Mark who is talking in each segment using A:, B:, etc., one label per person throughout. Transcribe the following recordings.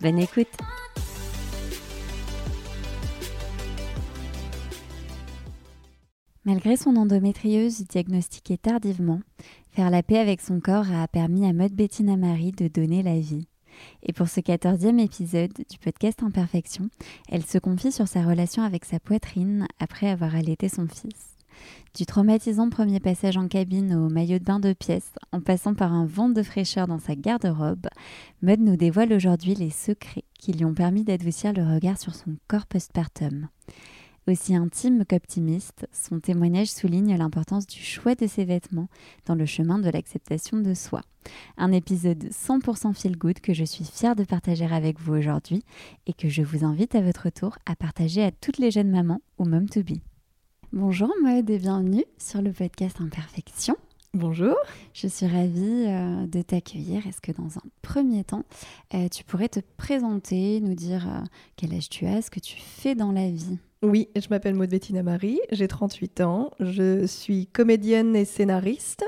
A: Bonne écoute Malgré son endométriose diagnostiquée tardivement, faire la paix avec son corps a permis à Maud Bettina Marie de donner la vie. Et pour ce quatorzième épisode du podcast Imperfection, elle se confie sur sa relation avec sa poitrine après avoir allaité son fils. Du traumatisant premier passage en cabine au maillot de bain de pièces, en passant par un vent de fraîcheur dans sa garde-robe, Maud nous dévoile aujourd'hui les secrets qui lui ont permis d'adoucir le regard sur son corps postpartum. Aussi intime qu'optimiste, son témoignage souligne l'importance du choix de ses vêtements dans le chemin de l'acceptation de soi. Un épisode 100% feel good que je suis fière de partager avec vous aujourd'hui et que je vous invite à votre tour à partager à toutes les jeunes mamans ou mom to be. Bonjour Maud et bienvenue sur le podcast Imperfection.
B: Bonjour.
A: Je suis ravie euh, de t'accueillir. Est-ce que dans un premier temps, euh, tu pourrais te présenter, nous dire euh, quel âge tu as, ce que tu fais dans la vie?
B: Oui, je m'appelle Maud Bettina Marie, j'ai 38 ans, je suis comédienne et scénariste.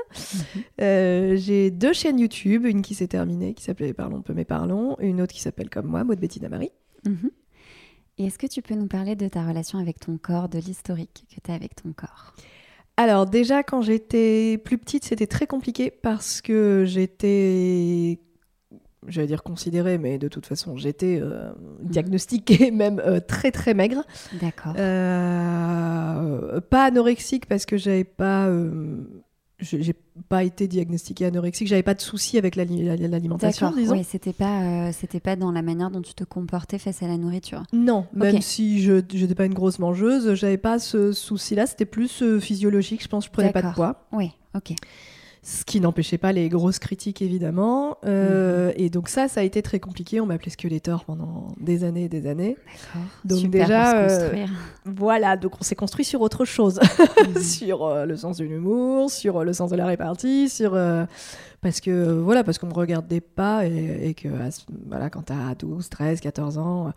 B: Mhm. j'ai deux chaînes YouTube, une qui s'est terminée, qui s'appelait Parlons peu mais parlons, une autre qui s'appelle comme moi, Maud Bettina Marie.
A: Est-ce que tu peux nous parler de ta relation avec ton corps, de l'historique que tu as avec ton corps?
B: Alors déjà quand j'étais plus petite c'était très compliqué parce que j'étais j'allais dire considérée, mais de toute façon, j'étais euh, mhm. diagnostiquée même euh, très très maigre.
A: D'accord.
B: Euh, pas anorexique parce que j'avais pas j'ai pas été diagnostiquée anorexique, j'avais pas de soucis avec l'alimentation, disons.
A: Oui, c'était pas, euh, c'était pas dans la manière dont tu te comportais face à la nourriture.
B: Non, même si je n'étais pas une grosse mangeuse, j'avais pas ce souci-là, c'était plus euh, physiologique, je pense, je prenais pas de poids.
A: Oui, ok
B: ce qui n'empêchait pas les grosses critiques évidemment. Euh, mhm. Et donc ça, ça a été très compliqué. On m'appelait Skeletor pendant des années et des années.
A: Donc Super déjà, euh,
B: voilà. Donc on s'est construit sur autre chose, mhm. sur euh, le sens de l'humour, sur le sens de la répartie, sur parce que voilà, parce qu'on me regardait pas et, et que voilà, quand t'as 12, 13, 14 ans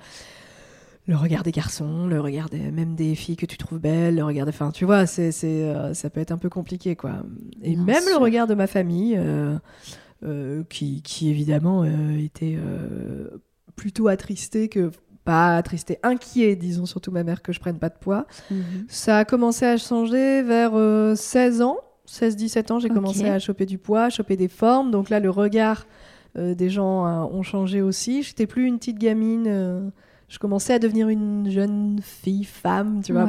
B: le regard des garçons, le regard même des filles que tu trouves belles, le regard des... Enfin, tu vois, c'est, c'est, euh, ça peut être un peu compliqué, quoi. Et même le regard de ma famille, euh, euh, qui, qui, évidemment était plutôt attristé que... Pas attristé, inquiet, disons, surtout ma mère, que je prenne pas de poids. Mhm. Ça a commencé à changer vers 16 ans. 16-17 ans, j'ai commencé à choper du poids, choper des formes. Donc là, le regard des gens ont changé aussi. J'étais plus une petite gamine je commençais à devenir une jeune fille, femme, tu vois.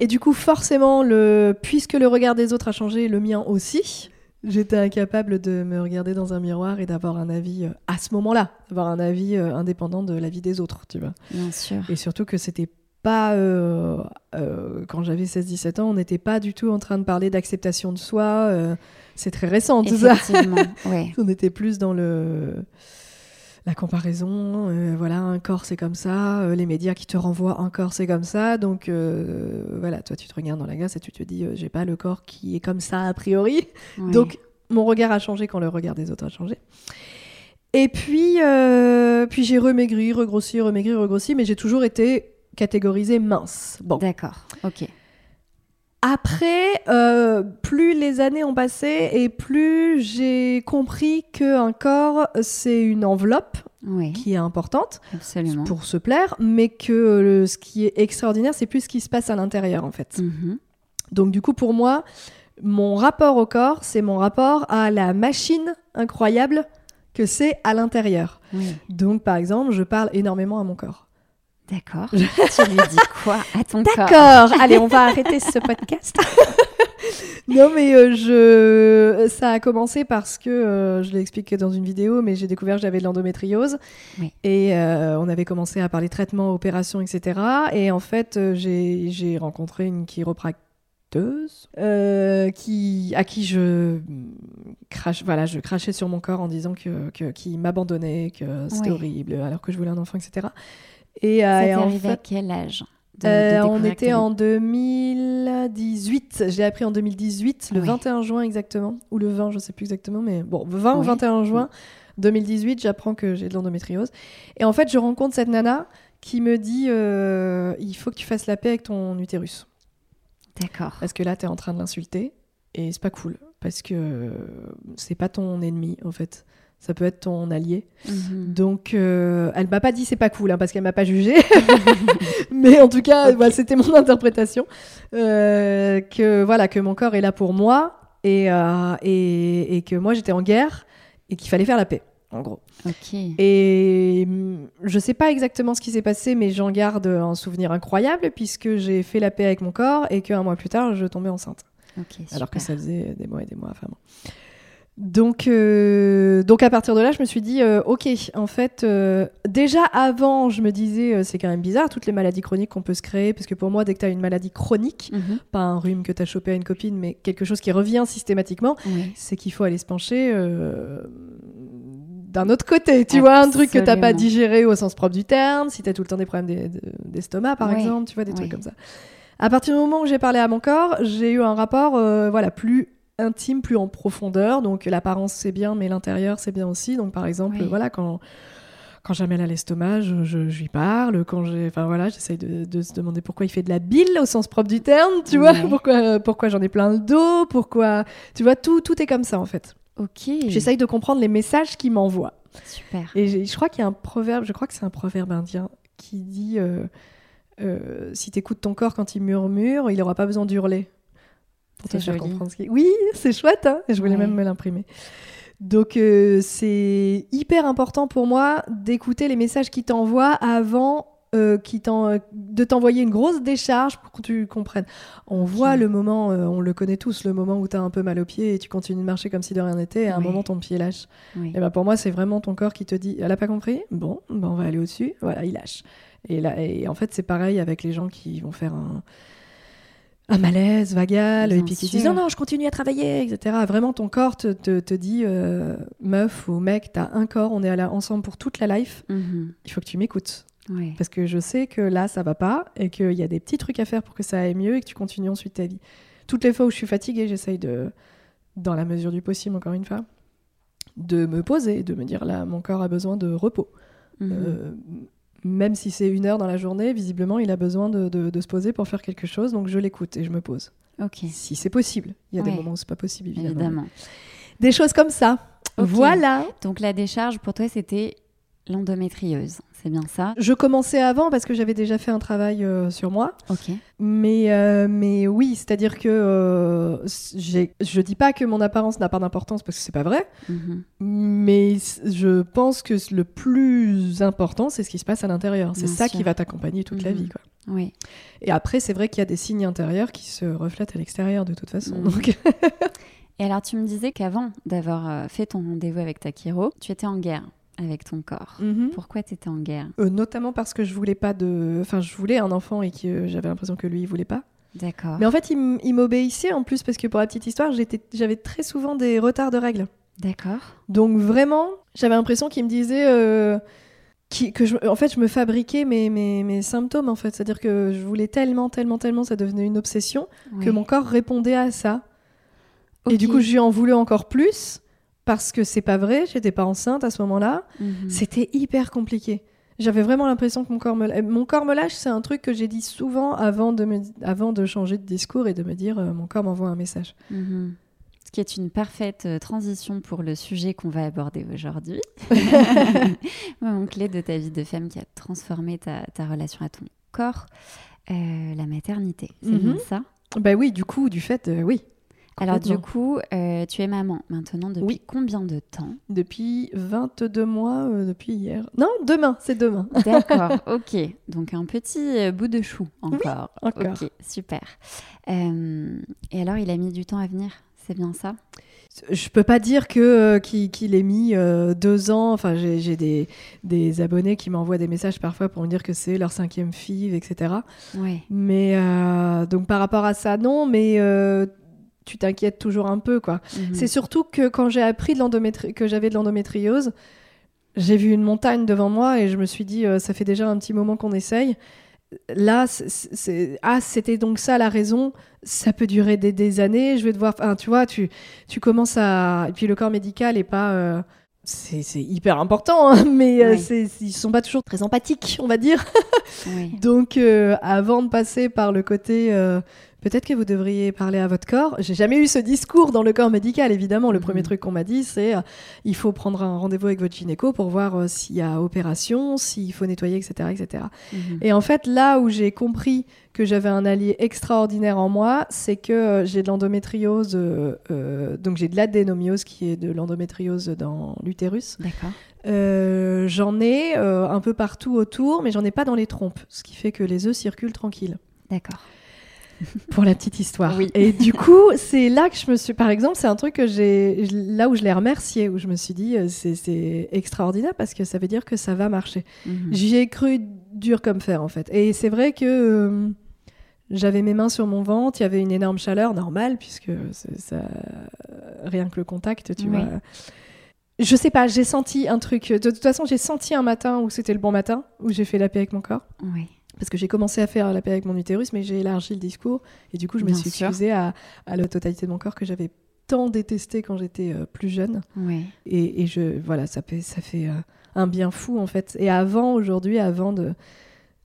B: Et du coup, forcément, le... puisque le regard des autres a changé, le mien aussi, j'étais incapable de me regarder dans un miroir et d'avoir un avis euh, à ce moment-là, d'avoir un avis euh, indépendant de l'avis des autres, tu vois.
A: Bien sûr.
B: Et surtout que c'était pas euh, quand j'avais 16-17 ans, on n'était pas du tout en train de parler d'acceptation de soi. c'est très récent tout ça.
A: Ouais.
B: on était plus dans le la comparaison, euh, voilà, un corps c'est comme ça, euh, les médias qui te renvoient un corps c'est comme ça, donc euh, voilà, toi tu te regardes dans la glace et tu te dis j'ai pas le corps qui est comme ça a priori, donc mon regard a changé quand le regard des autres a changé. Et puis, puis j'ai remaigri, regrossi, remaigri, regrossi, mais j'ai toujours été catégorisée mince.
A: Bon. D'accord, ok.
B: Après, euh, plus les années ont passé et plus j'ai compris qu'un corps, c'est une enveloppe qui est importante pour se plaire, mais que ce qui est extraordinaire, c'est plus ce qui se passe à l'intérieur, en fait. Mhm. Donc, du coup, pour moi, mon rapport au corps, c'est mon rapport à la machine incroyable que c'est à l'intérieur. Donc, par exemple, je parle énormément à mon corps.
A: D'accord. tu lui dis quoi à ton corps?
B: D'accord. Allez, on va arrêter ce podcast. non, mais euh, je... ça a commencé parce que, euh, je l'ai expliqué dans une vidéo, mais j'ai découvert que j'avais de l'endométriose. Et euh, on avait commencé à parler traitement, opération, etc. Et en fait, j'ai rencontré une euh, qui, à qui je crache, voilà, je crachais sur mon corps en disant que, que qu'il m'abandonnait, que c'était
A: Ouais.
B: horrible, alors que je voulais un enfant, etc. Et, euh,
A: Ça t'est arrivé à quel âge de- de
B: euh, on était en 2018. J'ai appris en 2018, le
A: Oui.
B: 21 juin exactement, ou le 20, je sais plus exactement, mais bon, 20 ou
A: Oui.
B: 21 juin 2018, j'apprends que j'ai de l'endométriose. Et en fait, je rencontre cette nana qui me dit euh, il faut que tu fasses la paix avec ton utérus.
A: D'accord.
B: Parce que là, tu es en train de l'insulter et c'est pas cool. Parce que c'est pas ton ennemi, en fait. Ça peut être ton allié.
A: Mhm.
B: Donc, euh, elle m'a pas dit c'est pas cool, hein, parce qu'elle m'a pas jugé. Mais en tout cas, c'était mon interprétation. Euh, que voilà, que mon corps est là pour moi et, euh, et, et que moi j'étais en guerre et qu'il fallait faire la paix, en gros. Et hum, je sais pas exactement ce qui s'est passé, mais j'en garde un souvenir incroyable puisque j'ai fait la paix avec mon corps et qu'un mois plus tard, je tombais enceinte. Alors que ça faisait des mois et des mois. Enfin bon. Donc, euh, donc à partir de là, je me suis dit, euh, ok, en fait, euh, déjà avant, je me disais, c'est quand même bizarre, toutes les maladies chroniques qu'on peut se créer, parce que pour moi, dès que tu as une maladie chronique,
A: Mhm.
B: pas un rhume que tu as chopé à une copine, mais quelque chose qui revient systématiquement,
A: Oui.
B: c'est qu'il faut aller se pencher d'un autre côté. Tu vois, un truc que t'as pas digéré au sens propre du terme, si tu as tout le temps des problèmes d'e- de- d'estomac, par
A: Oui.
B: exemple, tu vois, des trucs comme ça. À partir du moment où j'ai parlé à mon corps, j'ai eu un rapport euh, voilà, plus intime, plus en profondeur. Donc l'apparence, c'est bien, mais l'intérieur, c'est bien aussi. Donc par exemple,
A: Oui.
B: voilà, quand... Quand à l'estomac, je, je, je lui parle. Quand j'ai, enfin voilà, j'essaye de, de se demander pourquoi il fait de la bile au sens propre du terme, tu vois, pourquoi, pourquoi j'en ai plein le dos, pourquoi, tu vois, tout, tout est comme ça en fait.
A: Ok.
B: J'essaye de comprendre les messages qu'il m'envoie.
A: Super.
B: Et je crois qu'il y a un proverbe, je crois que c'est un proverbe indien qui dit euh, euh, si t'écoutes ton corps quand il murmure, il n'aura pas besoin d'hurler. Pour te
A: C'est
B: faire
A: joli.
B: comprendre ce Oui, c'est chouette, hein je voulais
A: Ouais.
B: même me l'imprimer. Donc euh, c'est hyper important pour moi d'écouter les messages qu'il t'envoie avant euh, euh, de t'envoyer une grosse décharge pour que tu comprennes. On voit le moment, euh, on le connaît tous, le moment où tu as un peu mal au pied et tu continues de marcher comme si de rien n'était, et à un moment ton pied lâche.
A: Oui.
B: Et ben pour moi, c'est vraiment ton corps qui te dit Elle a pas compris? Bon, ben on va aller au-dessus. Voilà, il lâche. Et, là, et en fait, c'est pareil avec les gens qui vont faire un, un malaise vagal et puis qui
A: sûr.
B: disent Non, non, je continue à travailler, etc. Vraiment, ton corps te, te, te dit euh, Meuf ou mec, t'as un corps, on est là ensemble pour toute la life.
A: Mhm.
B: Il faut que tu m'écoutes.
A: Ouais.
B: Parce que je sais que là, ça va pas et qu'il y a des petits trucs à faire pour que ça aille mieux et que tu continues ensuite ta vie. Toutes les fois où je suis fatiguée, j'essaye de, dans la mesure du possible, encore une fois, de me poser, de me dire là, mon corps a besoin de repos.
A: Mhm.
B: Euh, même si c'est une heure dans la journée, visiblement, il a besoin de, de- de se poser pour faire quelque chose, donc je l'écoute et je me pose.
A: Ok.
B: Si c'est possible. Il y a des moments où c'est pas possible, évidemment.
A: Évidemment.
B: Des choses comme ça. Voilà.
A: Donc la décharge pour toi c'était l'endométriose, c'est bien ça
B: Je commençais avant parce que j'avais déjà fait un travail euh, sur moi.
A: Ok.
B: Mais, euh, mais oui, c'est-à-dire que euh, je dis pas que mon apparence n'a pas d'importance parce que c'est pas vrai,
A: Mhm.
B: mais je pense que le plus important, c'est ce qui se passe à l'intérieur. C'est ça
A: sûr.
B: qui va t'accompagner toute la vie. Quoi.
A: Oui.
B: Et après, c'est vrai qu'il y a des signes intérieurs qui se reflètent à l'extérieur de toute façon. Donc,
A: Et alors tu me disais qu'avant d'avoir euh, fait ton rendez-vous avec ta chiro, tu étais en guerre avec ton corps.
B: Mhm.
A: Pourquoi tu étais en guerre
B: Euh, notamment parce que je voulais pas de, enfin, je voulais un enfant et que euh, j'avais l'impression que lui, il voulait pas.
A: D'accord.
B: Mais en fait, il m'obéissait en plus parce que pour la petite histoire, j'avais très souvent des retards de règles.
A: D'accord.
B: Donc vraiment, j'avais l'impression qu'il me disait euh, qui- que je, en fait, je me fabriquais mes, mes, mes symptômes en fait. C'est-à-dire que je voulais tellement, tellement, tellement, ça devenait une obsession que mon corps répondait à ça. Et du coup, je lui en voulais encore plus parce que c'est pas vrai. J'étais pas enceinte à ce moment-là.
A: Mhm.
B: C'était hyper compliqué. J'avais vraiment l'impression que mon corps me, mon corps me lâche. C'est un truc que j'ai dit souvent avant de, me, avant de changer de discours et de me dire euh, mon corps m'envoie un message.
A: Mhm. Ce qui est une parfaite euh, transition pour le sujet qu'on va aborder aujourd'hui. Moment clé de ta vie de femme qui a transformé ta, ta relation à ton corps, euh, la maternité. C'est
B: Mhm.
A: ça?
B: Bah oui, du coup, du fait, euh, oui.
A: Alors du coup, euh, tu es maman maintenant depuis
B: Oui.
A: combien de temps?
B: Depuis 22 mois, euh, depuis hier. Non, demain, c'est demain.
A: D'accord, ok. Donc un petit euh, bout de chou encore.
B: encore.
A: Ok, super. Euh, et alors, il a mis du temps à venir, c'est bien ça?
B: Je peux pas dire que euh, qu'il ait mis euh, deux ans. Enfin, j'ai des, des abonnés qui m'envoient des messages parfois pour me dire que c'est leur cinquième fille, etc.
A: Ouais.
B: Mais euh, donc par rapport à ça, non. Mais tu t'inquiètes toujours un peu, quoi.
A: Mhm.
B: C'est surtout que quand j'ai appris de que j'avais de l'endométriose, j'ai vu une montagne devant moi et je me suis dit, euh, ça fait déjà un petit moment qu'on essaye. Là, ah, c'était donc ça la raison. Ça peut durer des, des années. Je vais devoir. Enfin, tu vois, tu, tu commences à. Et puis le corps médical est pas. euh, C'est hyper important, hein, mais euh,
A: Oui.
B: c'est- ils sont pas toujours très empathiques, on va dire.
A: Oui.
B: Donc, euh, avant de passer par le côté, euh, peut-être que vous devriez parler à votre corps. J'ai jamais eu ce discours dans le corps médical, évidemment. Le
A: Mhm.
B: premier truc qu'on m'a dit, c'est euh, il faut prendre un rendez-vous avec votre gynéco pour voir euh, s'il y a opération, s'il faut nettoyer, etc., etc.
A: Mhm.
B: Et en fait, là où j'ai compris que j'avais un allié extraordinaire en moi, c'est que euh, j'ai de l'endométriose, euh, donc j'ai de l'adénomiose qui est de l'endométriose dans l'utérus.
A: D'accord.
B: Euh, j'en ai euh, un peu partout autour, mais j'en ai pas dans les trompes, ce qui fait que les œufs circulent tranquilles.
A: D'accord.
B: Pour la petite histoire.
A: Oui.
B: Et du coup, c'est là que je me suis, par exemple, c'est un truc que j'ai, là où je l'ai remercié, où je me suis dit, euh, c'est, extraordinaire parce que ça veut dire que ça va marcher.
A: Mhm.
B: J'y ai cru dur comme fer en fait. Et c'est vrai que euh, j'avais mes mains sur mon ventre, il y avait une énorme chaleur normale puisque ça, rien que le contact, tu
A: Oui.
B: vois. Je sais pas, j'ai senti un truc. De toute façon, j'ai senti un matin où c'était le bon matin, où j'ai fait la paix avec mon corps.
A: Oui.
B: Parce que j'ai commencé à faire la paix avec mon utérus, mais j'ai élargi le discours. Et du coup, je me suis
A: sûr.
B: excusée à, à la totalité de mon corps que j'avais tant détesté quand j'étais euh, plus jeune.
A: Oui.
B: Et, et je, voilà, ça fait, ça fait euh, un bien fou en fait. Et avant, aujourd'hui, avant de,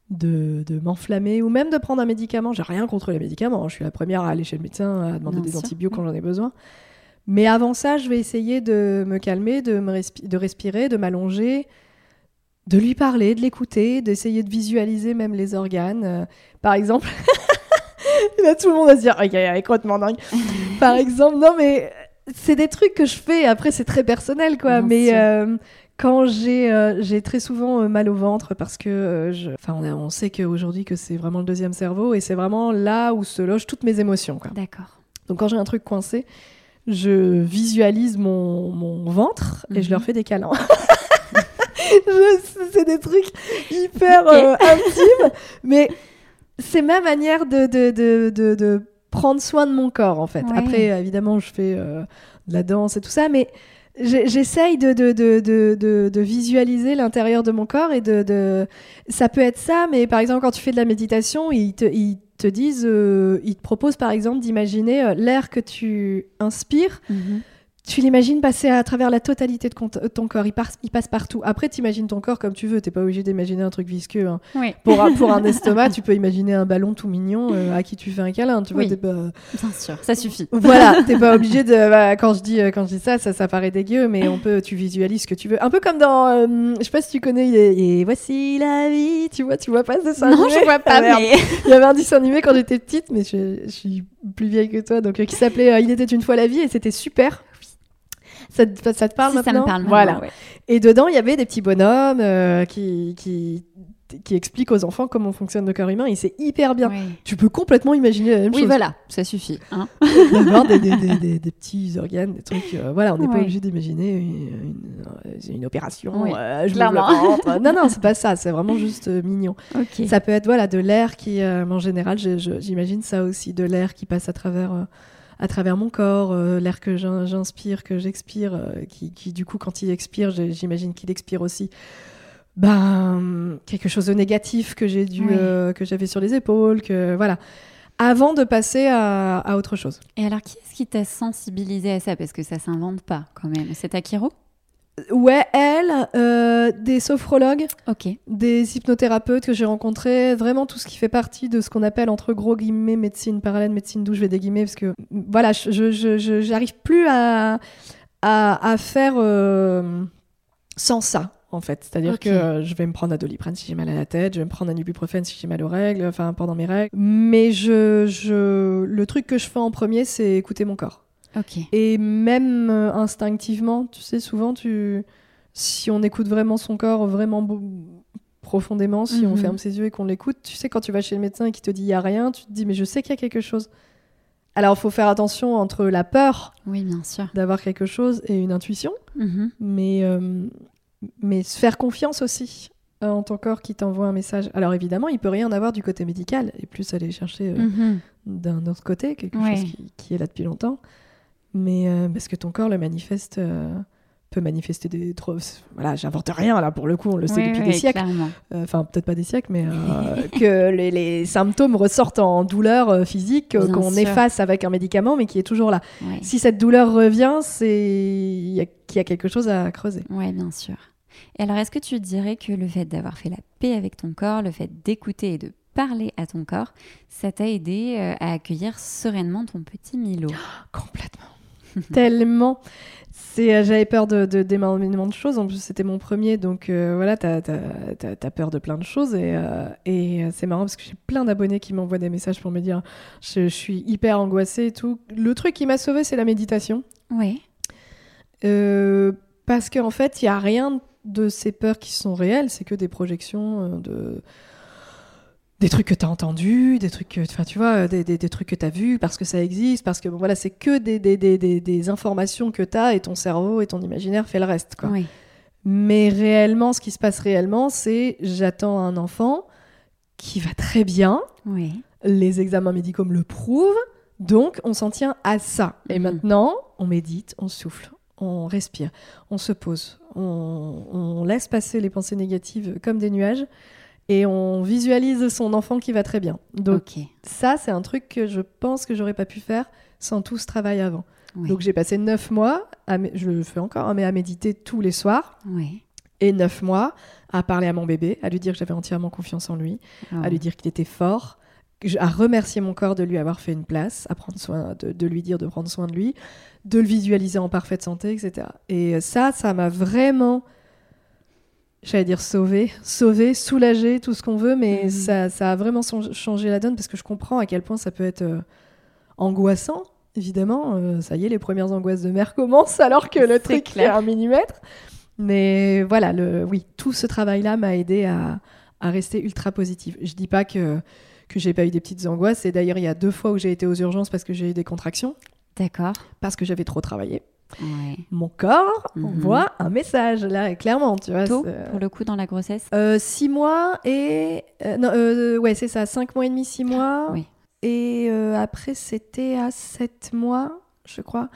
B: de, de m'enflammer ou même de prendre un médicament, j'ai rien contre les médicaments. hein. Je suis la première à aller chez le médecin, à demander
A: Bien
B: des
A: sûr.
B: antibiotiques quand j'en ai besoin. Mais avant ça, je vais essayer de me calmer, de, me respi- de respirer, de m'allonger, de lui parler, de l'écouter, d'essayer de visualiser même les organes. Euh, par exemple, là tout le monde va se dire, ok, elle est complètement dingue. Par exemple, non mais c'est des trucs que je fais. Après, c'est très personnel, quoi.
A: Bien
B: mais euh, quand j'ai euh, j'ai très souvent euh, mal au ventre parce que, euh, je... enfin, on, a- on sait qu'aujourd'hui que c'est vraiment le deuxième cerveau et c'est vraiment là où se logent toutes mes émotions, quoi.
A: D'accord.
B: Donc quand j'ai un truc coincé, je visualise mon, mon ventre et je
A: Mhm.
B: leur fais des câlins. C'est des trucs hyper euh, intimes, mais c'est ma manière de, de, de, de, prendre soin de mon corps en fait.
A: Ouais.
B: Après, évidemment, je fais euh, de la danse et tout ça, mais j'essaye de, de, de, de, visualiser l'intérieur de mon corps et de. Ça peut être ça, mais par exemple, quand tu fais de la méditation, ils te, ils te disent, euh, ils te proposent par exemple d'imaginer l'air que tu inspires
A: Mhm.
B: Tu l'imagines passer à travers la totalité de con- ton corps? Il, passe- il passe partout. Après, tu imagines ton corps comme tu veux. T'es pas obligé d'imaginer un truc visqueux. hein.
A: Oui.
B: Pour, un, pour un estomac, tu peux imaginer un ballon tout mignon euh, à qui tu fais un câlin. Tu vois,
A: Oui.
B: pas...
A: Bien sûr. Ça suffit.
B: Voilà, t'es pas obligé de. bah, quand je dis euh, quand je dis ça, ça, ça paraît dégueu, mais on peut. Tu visualises ce que tu veux. Un peu comme dans. euh, je sais pas si tu connais. Et, et voici la vie. Tu vois, tu vois pas ce dessin
A: non,
B: animé
A: je vois pas,
B: Ah,
A: mais.
B: Il y avait un dessin animé quand j'étais petite, mais je, je suis plus vieille que toi, donc euh, qui s'appelait euh, Il était une fois la vie et c'était super. Ça, te- ça te parle
A: Si, ça
B: maintenant
A: me parle.
B: Voilà.
A: ouais.
B: Et dedans, il y avait des petits bonhommes euh, qui, qui, qui expliquent aux enfants comment fonctionne le corps humain et c'est hyper bien. Tu peux complètement imaginer la même
A: Oui,
B: chose.
A: voilà, ça suffit. hein.
B: D'avoir des, des, des, petits organes, des trucs. euh, voilà, on n'est pas obligé d'imaginer une, une- une opération.
A: Oui,
B: euh, je m'ouvre le
A: clairement.
B: ventre. Non, non, c'est pas ça. C'est vraiment juste euh, mignon.
A: Ok.
B: Ça peut être voilà de l'air qui, euh, en général, j'imagine ça aussi, de l'air qui passe à travers, euh, à travers mon corps, euh, l'air que j'in- j'inspire, que j'expire, euh, qui, qui, du coup quand il expire, j'imagine qu'il expire aussi. Ben quelque chose de négatif que j'ai dû,
A: Oui.
B: euh, que j'avais sur les épaules, que voilà. Avant de passer à, à autre chose.
A: Et alors, qui est-ce qui t'a sensibilisé à ça? Parce que ça s'invente pas quand même. C'est Akiro
B: Ouais, elle, euh, des sophrologues,
A: Ok.
B: des hypnothérapeutes que j'ai rencontrés, vraiment tout ce qui fait partie de ce qu'on appelle entre gros guillemets médecine parallèle, médecine douce, je vais des guillemets parce que voilà, je j'arrive plus à, à, à faire euh, sans ça. En fait, c'est-à-dire que euh, je vais me prendre un doliprane si j'ai mal à la tête, je vais me prendre un ibuprofène si j'ai mal aux règles, enfin pendant mes règles. Mais je, je, le truc que je fais en premier, c'est écouter mon corps. Et même euh, instinctivement, tu sais, souvent, tu... si on écoute vraiment son corps, vraiment beau- profondément, si on
A: Mhm.
B: ferme ses yeux et qu'on l'écoute, tu sais, quand tu vas chez le médecin et qu'il te dit il y a rien, tu te dis mais je sais qu'il y a quelque chose. Alors, il faut faire attention entre la peur
A: Oui, bien sûr.
B: d'avoir quelque chose et une intuition,
A: Mhm.
B: mais, euh, mais se faire confiance aussi euh, en ton corps qui t'envoie un message. Alors, évidemment, il peut rien avoir du côté médical, et plus aller chercher euh,
A: Mhm.
B: d'un autre côté, quelque
A: Ouais.
B: chose qui, qui est là depuis longtemps. Mais euh, parce que ton corps le manifeste, euh, peut manifester des. trop- Voilà, j'invente rien là pour le coup, on le sait depuis des siècles. Euh, Enfin, peut-être pas des siècles, mais euh, que les, les symptômes ressortent en douleur physique qu'on efface avec un médicament, mais qui est toujours là. Si cette douleur revient, c'est il y a- qu'il y a quelque chose à creuser.
A: Ouais, bien sûr. Et alors, est-ce que tu dirais que le fait d'avoir fait la paix avec ton corps, le fait d'écouter et de parler à ton corps, ça t'a aidé à accueillir sereinement ton petit Milo?
B: Complètement. Tellement. C'est, euh, j'avais peur de, de, d'énormément de choses. En plus, c'était mon premier, donc euh, voilà, t'as, t'as, t'as- t'as peur de plein de choses. Et, euh, et c'est marrant parce que j'ai plein d'abonnés qui m'envoient des messages pour me dire je, je suis hyper angoissée et tout. Le truc qui m'a sauvée, c'est la méditation.
A: Oui.
B: Euh, parce qu'en fait, il n'y a rien de ces peurs qui sont réelles, c'est que des projections de des trucs que tu as entendus, des trucs que enfin tu vois, des, des, des trucs que tu as vus parce que ça existe, parce que bon voilà, c'est que des, des, informations que tu as et ton cerveau et ton imaginaire fait le reste quoi.
A: Oui.
B: Mais réellement ce qui se passe réellement, c'est j'attends un enfant qui va très bien,
A: Oui.
B: les examens médicaux me le prouvent, donc on s'en tient à ça. Et
A: Mhm.
B: maintenant, on médite, on souffle, on respire, on se pose, on, on laisse passer les pensées négatives comme des nuages et on visualise son enfant qui va très bien. Donc ça, c'est un truc que je pense que j'aurais pas pu faire sans tout ce travail avant.
A: Oui.
B: Donc j'ai passé neuf mois, à je le fais encore, hein, mais à méditer tous les soirs.
A: Oui.
B: Et neuf mois à parler à mon bébé, à lui dire que j'avais entièrement confiance en lui,
A: Oh.
B: à lui dire qu'il était fort, à remercier mon corps de lui avoir fait une place, à prendre soin, de, de lui dire de prendre soin de lui, de le visualiser en parfaite santé, etc. Et ça, ça m'a vraiment, j'allais dire sauvé, sauvé, soulagé, tout ce qu'on veut, mais
A: Mhm.
B: ça, ça a vraiment changé la donne parce que je comprends à quel point ça peut être euh, angoissant. Évidemment, euh, ça y est, les premières angoisses de mère commencent alors que le truc
A: clair.
B: fait un millimètre. Mais voilà, le, oui, tout ce travail-là m'a aidé à, à rester ultra positive. Je dis pas que que j'ai pas eu des petites angoisses. Et d'ailleurs, il y a deux fois où j'ai été aux urgences parce que j'ai eu des contractions,
A: D'accord.
B: parce que j'avais trop travaillé.
A: Ouais.
B: Mon corps
A: Mhm.
B: envoie un message, là, clairement, tu vois.
A: Tôt,
B: c'est-
A: pour le coup, dans la grossesse?
B: Euh, six mois et... euh, non, euh, ouais, c'est ça, cinq mois et demi, six mois.
A: Oui.
B: Et euh, après, c'était à sept mois, je crois.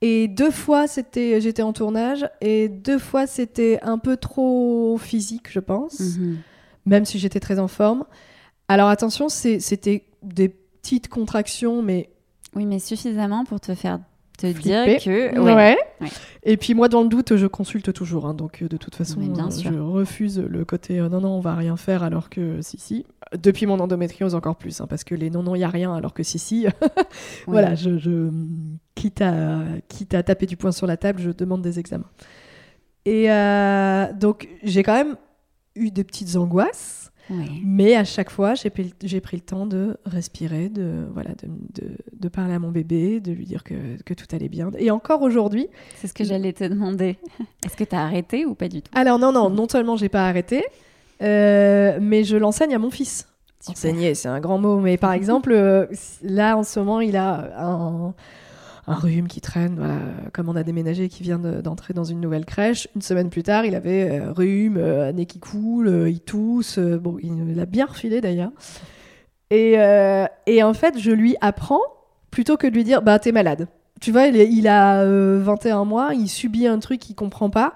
B: Et deux fois, c'était, j'étais en tournage. Et deux fois, c'était un peu trop physique, je pense.
A: Mhm.
B: même si j'étais très en forme. Alors attention, c'était des petites contractions, mais
A: Oui, mais suffisamment pour te faire te
B: Flipper.
A: dire que.
B: ouais.
A: ouais.
B: Et puis moi, dans le doute, je consulte toujours. hein. donc euh, de toute façon,
A: bien
B: euh,
A: sûr.
B: je refuse le côté euh, non, non, on va rien faire, alors que si, si. Depuis mon endométriose encore plus, hein, parce que les non, non, il y a rien, alors que si, si. Voilà, je, je- quitte, à, quitte à taper du poing sur la table, je demande des examens. Et euh, donc, j'ai quand même eu des petites angoisses.
A: Oui.
B: Mais à chaque fois, j'ai pris, le temps de respirer, de, voilà, de, de, de parler à mon bébé, de lui dire que, que tout allait bien. Et encore aujourd'hui,
A: C'est ce que j'allais te demander. Est-ce que tu as arrêté ou pas du tout?
B: Alors non, non, non seulement j'ai pas arrêté, euh, mais je l'enseigne à mon fils. Enseigner, c'est un grand mot, mais par exemple, euh, là en ce moment, il a un, un rhume qui traîne, voilà, comme on a déménagé qui vient de- d'entrer dans une nouvelle crèche. Une semaine plus tard, il avait euh, rhume, euh, nez qui coule, euh, il tousse, euh, bon, il l'a bien refilé d'ailleurs. Et, euh, en fait, je lui apprends plutôt que de lui dire, bah t'es malade. Tu vois, il, il a euh, 21 mois, il subit un truc qu'il comprend pas.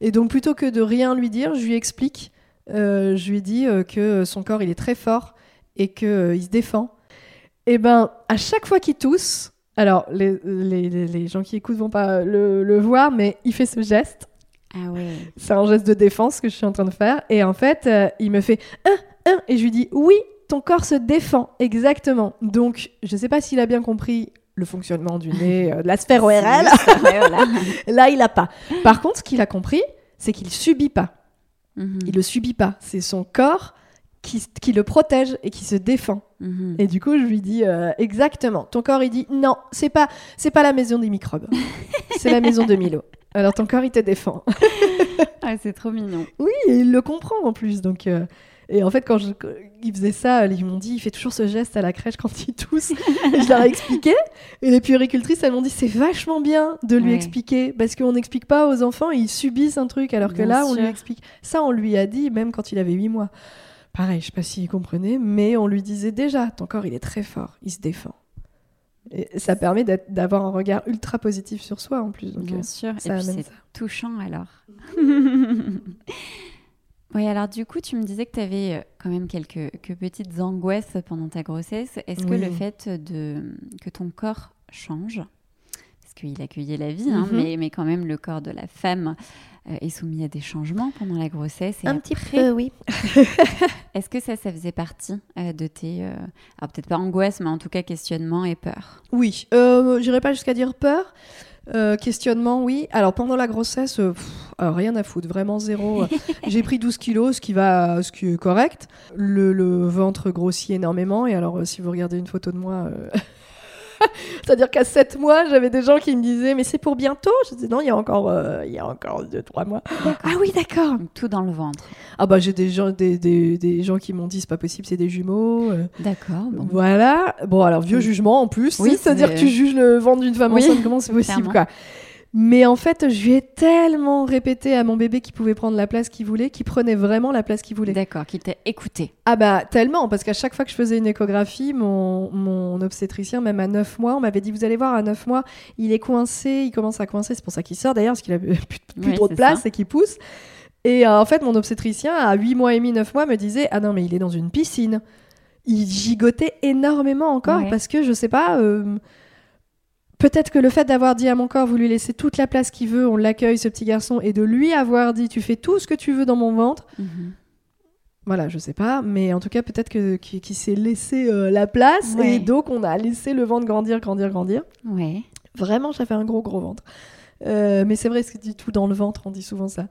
B: Et donc, plutôt que de rien lui dire, je lui explique. Euh, je lui dis euh, que son corps, il est très fort et qu'il se défend. Et ben, à chaque fois qu'il tousse, alors les, les, les- gens qui écoutent vont pas le, le voir, mais il fait ce geste.
A: Ah ouais.
B: C'est un geste de défense que je suis en train de faire. Et en fait, euh, il me fait un, un, et je lui dis oui, ton corps se défend, exactement. Donc, je sais pas s'il a bien compris le fonctionnement du nez, euh, de la sphère ORL. Là, il a pas. Par contre, ce qu'il a compris, c'est qu'il subit pas.
A: Mhm.
B: Il le subit pas. C'est son corps qui, qui le protège et qui se défend.
A: Mhm.
B: Et du coup, je lui dis euh, exactement. Ton corps, il dit non, c'est pas, c'est pas la maison des microbes. c'est la maison de Milo. Alors ton corps, il te défend.
A: Ah, c'est trop mignon.
B: oui, et il le comprend en plus. Donc, euh, Et en fait, quand je, quand ils faisaient ça, ils m'ont dit, il fait toujours ce geste à la crèche quand il tousse. Et je leur ai expliqué. Et les puéricultrices, elles m'ont dit, c'est vachement bien de lui
A: Ouais.
B: expliquer. Parce qu'on n'explique pas aux enfants, ils subissent un truc. Alors que
A: Bien
B: là, on lui explique. Ça, on lui a dit, même quand il avait 8 mois. Pareil, je sais pas s'il comprenait, mais on lui disait déjà, ton corps, il est très fort, il se défend. Et ça permet d'avoir un regard ultra positif sur soi en plus. Donc,
A: Bien
B: euh,
A: sûr. Et
B: ça
A: puis
B: amène
A: c'est touchant alors. oui, alors du coup, tu me disais que tu avais quand même quelques, quelques petites angoisses pendant ta grossesse. Est-ce que le fait de, que ton corps change, parce qu'il accueillait la vie, hein,
B: Mhm.
A: mais, mais quand même le corps de la femme euh, est soumis à des changements pendant la grossesse et
B: Un petit peu, oui.
A: Est-ce que ça, ça faisait partie euh, de tes, euh, alors peut-être pas angoisse, mais en tout cas questionnement et peur?
B: Oui, euh, j'irai pas jusqu'à dire peur. Euh, questionnement, oui. Alors pendant la grossesse, euh, pff, rien à foutre, vraiment zéro. Euh, J'ai pris 12 kilos, ce qui va, ce qui est correct. Le, le ventre grossit énormément. Et alors, euh, si vous regardez une photo de moi, euh, c'est-à-dire qu'à 7 mois, j'avais des gens qui me disaient, mais c'est pour bientôt? Je disais non, il y a encore, euh, il y a encore 2-3 mois. Ah oui, d'accord.
A: Tout dans le ventre.
B: Ah bah j'ai des gens, des, des, des gens qui m'ont dit c'est pas possible, c'est des jumeaux. euh,
A: D'accord. Bon.
B: Voilà. Bon, alors, vieux
A: Oui.
B: jugement en plus.
A: Oui,
B: c'est-à-dire
A: c'est-
B: que tu juges le ventre d'une femme
A: Oui,
B: enceinte, comment c'est possible, quoi? Mais en fait, je lui ai tellement répété à mon bébé qu'il pouvait prendre la place qu'il voulait, qu'il prenait vraiment la place qu'il voulait.
A: D'accord, qu'il t'a écouté.
B: Ah bah, tellement, parce qu'à chaque fois que je faisais une échographie, mon, mon obstétricien, même à 9 mois, on m'avait dit, vous allez voir, à 9 mois, il est coincé, il commence à coincer, c'est pour ça qu'il sort d'ailleurs, parce qu'il a plus, plus
A: Oui,
B: trop de place
A: ça.
B: et qu'il pousse. Et euh, en fait, mon obstétricien, à 8 mois et demi, 9 mois, me disait, ah non, mais il est dans une piscine. Il gigotait énormément encore,
A: Ouais.
B: parce que je sais pas... euh, Peut-être que le fait d'avoir dit à mon corps, vous lui laissez toute la place qu'il veut, on l'accueille, ce petit garçon, et de lui avoir dit, tu fais tout ce que tu veux dans mon ventre,
A: Mhm.
B: voilà, je sais pas, mais en tout cas, peut-être que qu'il qu'il s'est laissé euh, la place
A: Ouais.
B: et donc on a laissé le ventre grandir, grandir, grandir.
A: Ouais,
B: Vraiment, j'avais un gros, gros ventre. Euh, mais c'est vrai, c'est du tout dans le ventre, on dit souvent ça.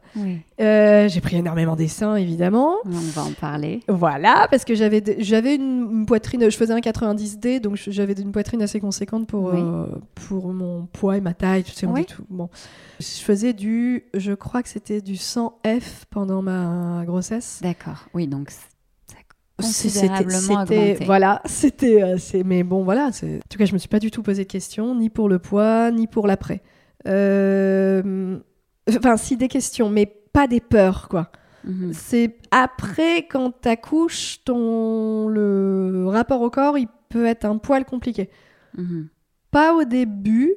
B: Euh, j'ai pris énormément des seins, évidemment.
A: On va en parler.
B: Voilà, parce que j'avais j'avais une, une poitrine, je faisais un 90D, donc j'avais une poitrine assez conséquente pour,
A: Oui.
B: euh, pour mon poids et ma taille,
A: Oui.
B: dit tout. Bon. Je faisais du, je crois que c'était du 100F pendant ma grossesse.
A: D'accord. Oui, donc
B: c'était-. Voilà, c'était. euh, mais bon, voilà. c'est- En tout cas, je me suis pas du tout posé de questions, ni pour le poids, ni pour l'après. Euh, Enfin, si des questions, mais pas des peurs, quoi.
A: Mhm.
B: C'est après, quand t'accouches, ton le rapport au corps, il peut être un poil compliqué.
A: Mhm.
B: Pas au début,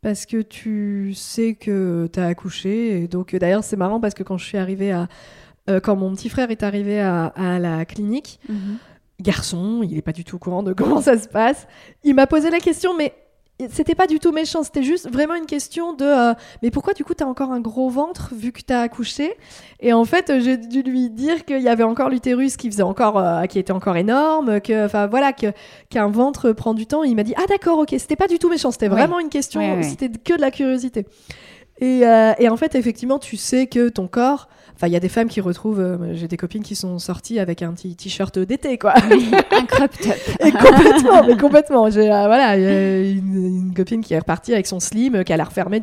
B: parce que tu sais que t'as accouché. Et donc, euh, d'ailleurs, c'est marrant parce que quand je suis arrivée à. euh, quand mon petit frère est arrivé à, à la clinique,
A: Mhm.
B: garçon, il est pas du tout au courant de comment ça se passe. Il m'a posé la question, mais c'était pas du tout méchant, c'était juste vraiment une question de euh, mais pourquoi du coup t'as encore un gros ventre vu que t'as accouché? Et en fait, euh, j'ai dû lui dire qu'il y avait encore l'utérus qui faisait encore euh, qui était encore énorme, que enfin voilà que qu'un ventre prend du temps. Il m'a dit ah d'accord ok, c'était pas du tout méchant, c'était vraiment une question, c'était que de la curiosité. Et, euh, et en fait, effectivement, tu sais que ton corps. Enfin, il y a des femmes qui retrouvent. euh, J'ai des copines qui sont sorties avec un petit t-shirt d'été, quoi.
A: Oui, un crop top.
B: Et complètement, mais complètement. J'ai euh, voilà, il y a une, une copine qui est repartie avec son slim, euh, qu'elle a refermé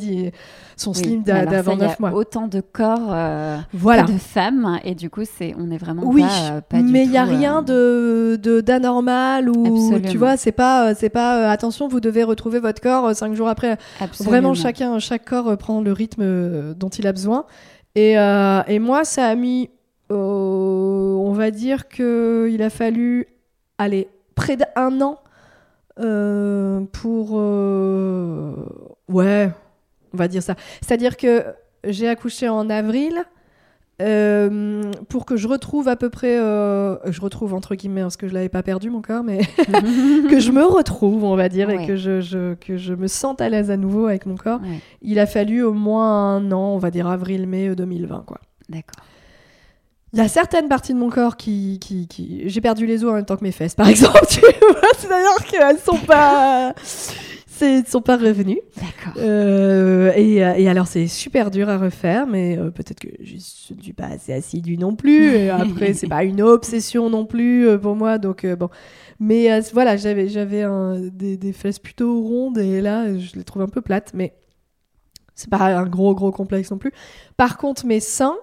B: son
A: Oui,
B: slim d'avant
A: il y a
B: 9 mois.
A: Autant de corps euh,
B: Voilà.
A: de femmes, et du coup, c'est, on est vraiment
B: Oui,
A: pas, euh, pas du
B: mais il y a rien de d'anormal ou
A: Absolument.
B: tu vois, c'est pas c'est pas attention, vous devez retrouver votre corps cinq jours après.
A: absolument.
B: Vraiment, chacun, chaque corps prend le rythme dont il a besoin. Et, euh, et moi, ça a mis, euh, on va dire que il a fallu, aller près d'un an euh, pour, ouais, on va dire ça. C'est-à-dire que j'ai accouché en avril. Euh, pour que je retrouve à peu près, euh, je retrouve entre guillemets, parce que je l'avais pas perdu mon corps, mais que je me retrouve, on va dire,
A: Ouais.
B: et que je, je- que je me sente à l'aise à nouveau avec mon corps.
A: Ouais,
B: Il a fallu au moins un an, on va dire avril-mai euh, 2020, quoi.
A: d'accord.
B: Il y a certaines parties de mon corps qui... qui, qui... J'ai perdu les os en même temps que mes fesses, par exemple. tu vois. C'est-à-dire qu'elles sont pas... c'est- sont pas revenues.
A: D'accord.
B: Euh, et, euh, et alors, c'est super dur à refaire, mais euh, peut-être que je ne suis pas assez assidue non plus. Et après, c'est pas une obsession non plus euh, pour moi. Donc, bon. Mais voilà, j'avais, j'avais des, des fesses plutôt rondes et là, je les trouve un peu plates, mais c'est pas un gros, gros complexe non plus. Par contre, mes seins,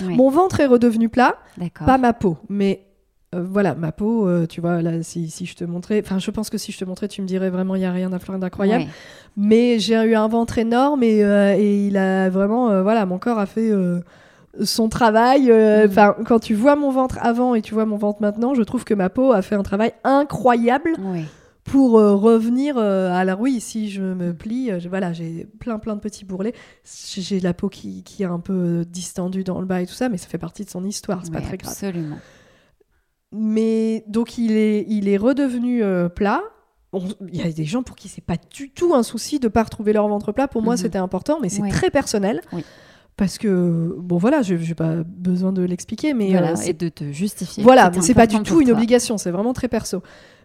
B: mon ventre est redevenu plat,
A: d'accord.
B: pas ma peau, mais voilà, ma peau, euh, tu vois, là, si, si je te montrais, enfin, je pense que si je te montrais, tu me dirais vraiment, il n'y a rien d'incroyable.
A: Ouais.
B: Mais j'ai eu un ventre énorme et, euh, et il a vraiment, euh, voilà, mon corps a fait euh, son travail. euh,
A: Mhm.
B: Enfin, quand tu vois mon ventre avant et tu vois mon ventre maintenant, je trouve que ma peau a fait un travail incroyable pour euh, revenir euh, à la oui si je me plie euh, voilà j'ai plein plein de petits bourrelets j'ai la peau qui, qui est un peu distendue dans le bas et tout ça mais ça fait partie de son histoire c'est pas très grave
A: Absolument.
B: Mais donc il est il est redevenu euh, plat il y a des gens pour qui c'est pas du tout un souci de pas retrouver leur ventre plat pour moi
A: Mhm.
B: c'était important mais c'est
A: Ouais.
B: très personnel
A: Oui.
B: parce que bon voilà je j'ai pas besoin de l'expliquer mais
A: voilà,
B: euh,
A: et de te justifier.
B: voilà, c'est pas du tout une
A: toi.
B: obligation, c'est vraiment très perso.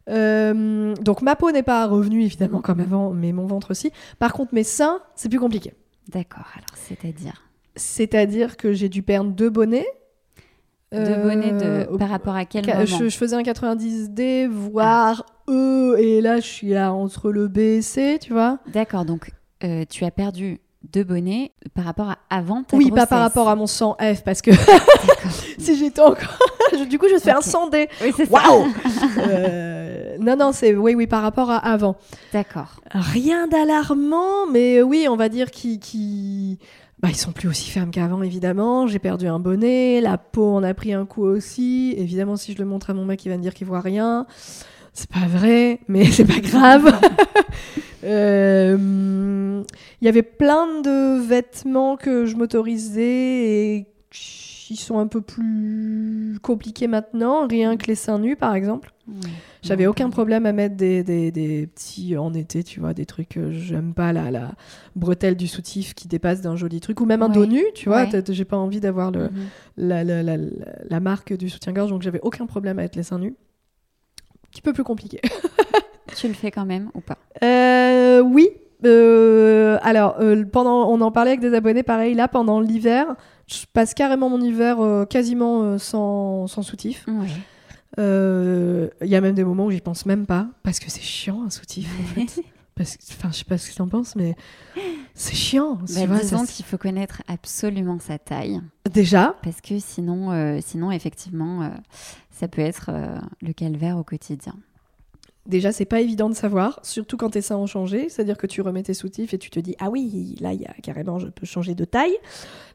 B: Euh, donc ma peau n'est pas revenue évidemment comme avant, mais mon ventre aussi. Par contre, mes seins, c'est plus compliqué.
A: D'accord, alors c'est-à-dire?
B: C'est-à-dire que j'ai dû perdre deux bonnets.
A: Deux
B: Euh,
A: bonnets de...
B: au-
A: par rapport à quel moment
B: je, je faisais un 90D, voire E, et là je suis là entre le B et C, tu vois.
A: D'accord, donc euh, tu as perdu deux bonnets par rapport à avant ta
B: oui,
A: grossesse.
B: pas par rapport à mon sang F, parce que si j'étais encore. du coup, je fais un
A: Ok.
B: 100D.
A: Oui, c'est ça.
B: Waouh Euh, Non, non, c'est oui, oui, par rapport à avant.
A: D'accord.
B: Rien d'alarmant, mais oui, on va dire qu'ils qui... bah, ils sont plus aussi fermes qu'avant, évidemment. J'ai perdu un bonnet, la peau en a pris un coup aussi. Évidemment, si je le montre à mon mec, il va me dire qu'il voit rien. C'est pas vrai, mais c'est pas grave. Euh, Il y avait plein de vêtements que je m'autorisais et qui sont un peu plus compliqués maintenant, rien que les seins nus, par exemple. J'avais aucun problème à mettre des, des, des petits en été, tu vois, des trucs que j'aime pas, la, la bretelle du soutif qui dépasse d'un joli truc, ou même un
A: Ouais.
B: dos nu, tu vois,
A: Ouais.
B: j'ai pas envie d'avoir
A: Mhm.
B: la, la, la, la- la marque du soutien-gorge, donc j'avais aucun problème à être les seins nus. Un petit peu plus compliqué.
A: Tu le fais quand même ou pas?
B: Euh, oui. Euh, alors, euh, pendant, on en parlait avec des abonnés, pareil, là, pendant l'hiver, je passe carrément mon hiver euh, quasiment euh, sans, sans soutif.
A: Ouais.
B: Euh, Il y a même des moments où j'y pense même pas, parce que c'est chiant un soutif, en fait. Parce que, enfin, je sais pas ce que tu en penses, mais c'est chiant.
A: Bah,
B: vois,
A: disons qu'il faut connaître absolument sa taille,
B: Déjà,
A: parce que sinon, sinon effectivement, ça peut être le calvaire au quotidien.
B: Déjà, c'est pas évident de savoir, surtout quand tes seins ont changé. C'est-à-dire que tu remets tes soutifs et tu te dis ah oui, là, il y a carrément, je peux changer de taille.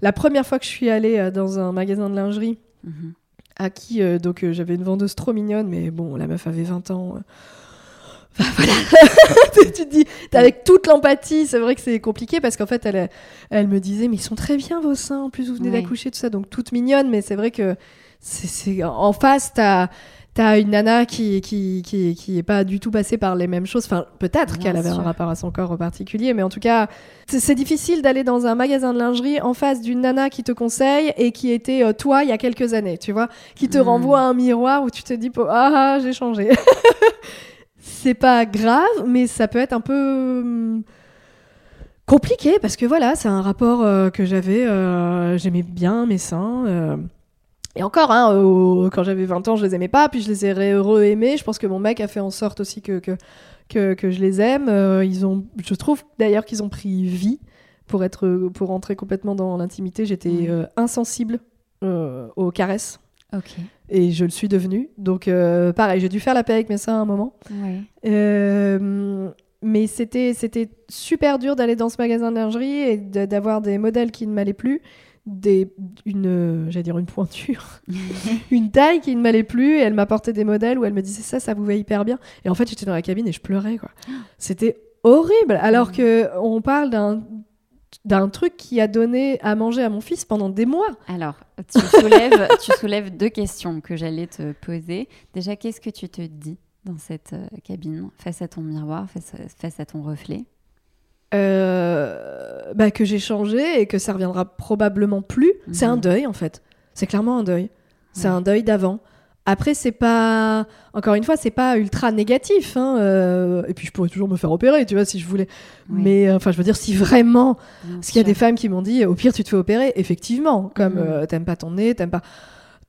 B: La première fois que je suis allée euh, dans un magasin de lingerie,
A: Mhm.
B: à qui euh, donc euh, j'avais une vendeuse trop mignonne, mais bon, la meuf avait 20 ans. euh. Enfin, voilà, tu te dis, t'es avec toute l'empathie, c'est vrai que c'est compliqué parce qu'en fait, elle, elle me disait, mais ils sont très bien vos seins, en plus vous venez
A: Ouais.
B: d'accoucher, tout ça, donc toute mignonne, mais c'est vrai que c'est, en face, t'as, t'as une nana qui, qui, qui, qui est pas du tout passée par les mêmes choses, enfin, peut-être qu'elle avait
A: sûr.
B: un rapport à son corps particulier, mais en tout cas, c'est, difficile d'aller dans un magasin de lingerie en face d'une nana qui te conseille et qui était euh, toi il y a quelques années, tu vois qui te
A: Mm.
B: renvoie à un miroir où tu te dis ah j'ai changé. c'est pas grave, mais ça peut être un peu hum, compliqué parce que voilà, c'est un rapport euh, que j'avais, euh, j'aimais bien mes seins. Et encore, hein, quand j'avais 20 ans, je les aimais pas, puis je les ai re-aimés. Je pense que mon mec a fait en sorte aussi que, que, que, que je les aime. Euh, ils ont, je trouve d'ailleurs qu'ils ont pris vie pour, être, pour entrer complètement dans l'intimité. J'étais euh, insensible euh, aux caresses
A: Ok.
B: et je le suis devenue. Donc pareil, j'ai dû faire la paix avec mes seins à un moment.
A: Ouais.
B: Mais c'était c'était super dur d'aller dans ce magasin de lingerie et d'avoir des modèles qui ne m'allaient plus, des une j'allais dire une pointure, une taille qui ne m'allait plus et elle m'apportait des modèles où elle me disait ça ça vous va hyper bien et en fait j'étais dans la cabine et je pleurais quoi. C'était horrible alors
A: Mm.
B: que on parle d'un d'un truc qui a donné à manger à mon fils pendant des mois.
A: Alors, tu soulèves, tu soulèves deux questions que j'allais te poser. Déjà, qu'est-ce que tu te dis dans cette euh, cabine, face à ton miroir, face à, face à ton reflet?
B: Euh, bah, que j'ai changé et que ça reviendra probablement plus. C'est un
A: Mhm.
B: deuil en fait. C'est clairement un deuil. C'est
A: Ouais.
B: un deuil d'avant. Après, c'est pas. Encore une fois, c'est pas ultra négatif. hein, euh, Et puis, je pourrais toujours me faire opérer, tu vois, si je voulais.
A: Oui,
B: Mais euh, enfin, je veux dire, si vraiment.
A: bien
B: Parce qu'il y a des femmes qui m'ont dit, au pire, tu te fais opérer. Effectivement, comme
A: Mhm.
B: euh, t'aimes pas ton nez, t'aimes pas.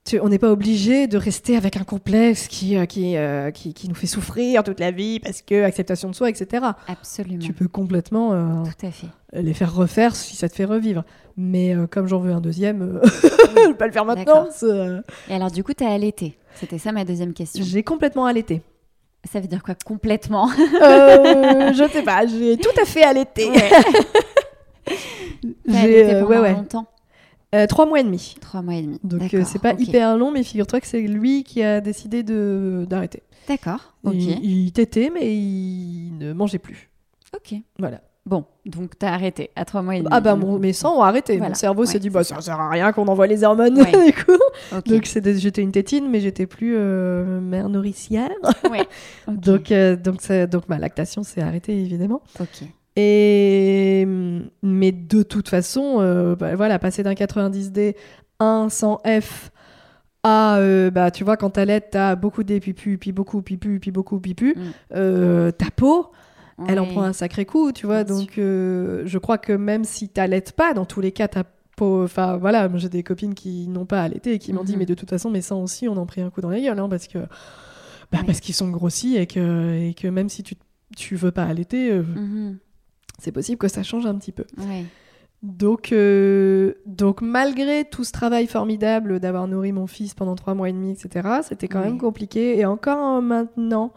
B: Tu- on n'est pas obligé de rester avec un complexe qui, euh, qui, euh, qui, qui nous fait souffrir toute la vie parce que acceptation de soi, etc.
A: Absolument.
B: Tu peux complètement euh,
A: Tout à fait.
B: les faire refaire si ça te fait revivre. Mais euh, comme j'en veux un deuxième, je vais pas le faire maintenant.
A: Et alors, du coup, tu as allaité. C'était ça ma deuxième question.
B: J'ai complètement allaité.
A: Ça veut dire quoi complètement?
B: Je sais pas, j'ai tout à fait allaité.
A: Ouais.
B: J'ai,
A: allaité pendant
B: ouais, ouais.
A: longtemps
B: Euh, trois mois et demi.
A: Trois mois et demi.
B: Donc euh, c'est pas hyper long, mais figure-toi que c'est lui qui a décidé de d'arrêter.
A: D'accord, ok.
B: Il, il tétait, mais il ne mangeait plus.
A: Ok.
B: Voilà.
A: Bon, donc t'as arrêté à trois mois et demi.
B: Ah bah mon, mes sangs ont arrêté.
A: Voilà.
B: Mon cerveau
A: Ouais,
B: s'est dit bah
A: ça.
B: ça sert à rien qu'on envoie les hormones
A: Ouais.
B: du coup.
A: Ok.
B: Donc j'étais une tétine, mais j'étais plus euh, mère nourricière.
A: Ouais.
B: Donc euh, donc donc ma lactation s'est arrêtée évidemment.
A: Ok.
B: Et mais de toute façon, euh, bah, voilà, passer d'un 90D 1 sans F à euh, bah tu vois quand t'allaites t'as beaucoup de pipu puis beaucoup pipu puis beaucoup pipu
A: Mm.
B: euh, ta peau elle en prend un sacré coup tu vois
A: Bien
B: donc je crois que même si t'allaites pas dans tous les cas ta peau enfin voilà j'ai des copines qui n'ont pas allaité et qui m'ont dit
A: Mhm.
B: mais de toute façon mes sangs aussi on en pris un coup dans la gueule hein, parce que bah, parce qu'ils sont grossis et que et que même si tu tu veux pas allaiter
A: Mhm.
B: C'est possible que ça change un petit peu
A: Ouais.
B: donc, euh, donc malgré tout ce travail formidable d'avoir nourri mon fils pendant trois mois et demi, etc., c'était quand
A: Oui.
B: même compliqué. Et encore maintenant,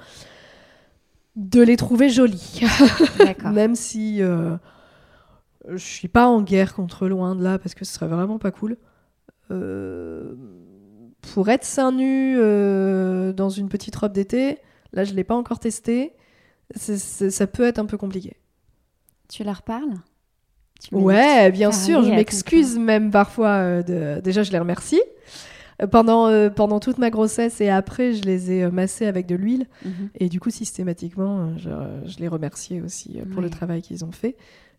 B: de les trouver jolis.
A: D'accord.
B: même si euh, je suis pas en guerre contre loin de là, parce que ce serait vraiment pas cool. Euh, pour être seins nus euh, dans une petite robe d'été, là je l'ai pas encore testé, ça peut être un peu compliqué.
A: Tu leur parles? Tu
B: Ouais, bien sûr, je m'excuse même parfois. euh, de... Déjà, je les remercie. Euh, Pendant, euh, pendant toute ma grossesse et après, je les ai massés avec de l'huile.
A: Mhm.
B: Et du coup, systématiquement, je, je les remerciais aussi pour le travail qu'ils ont fait.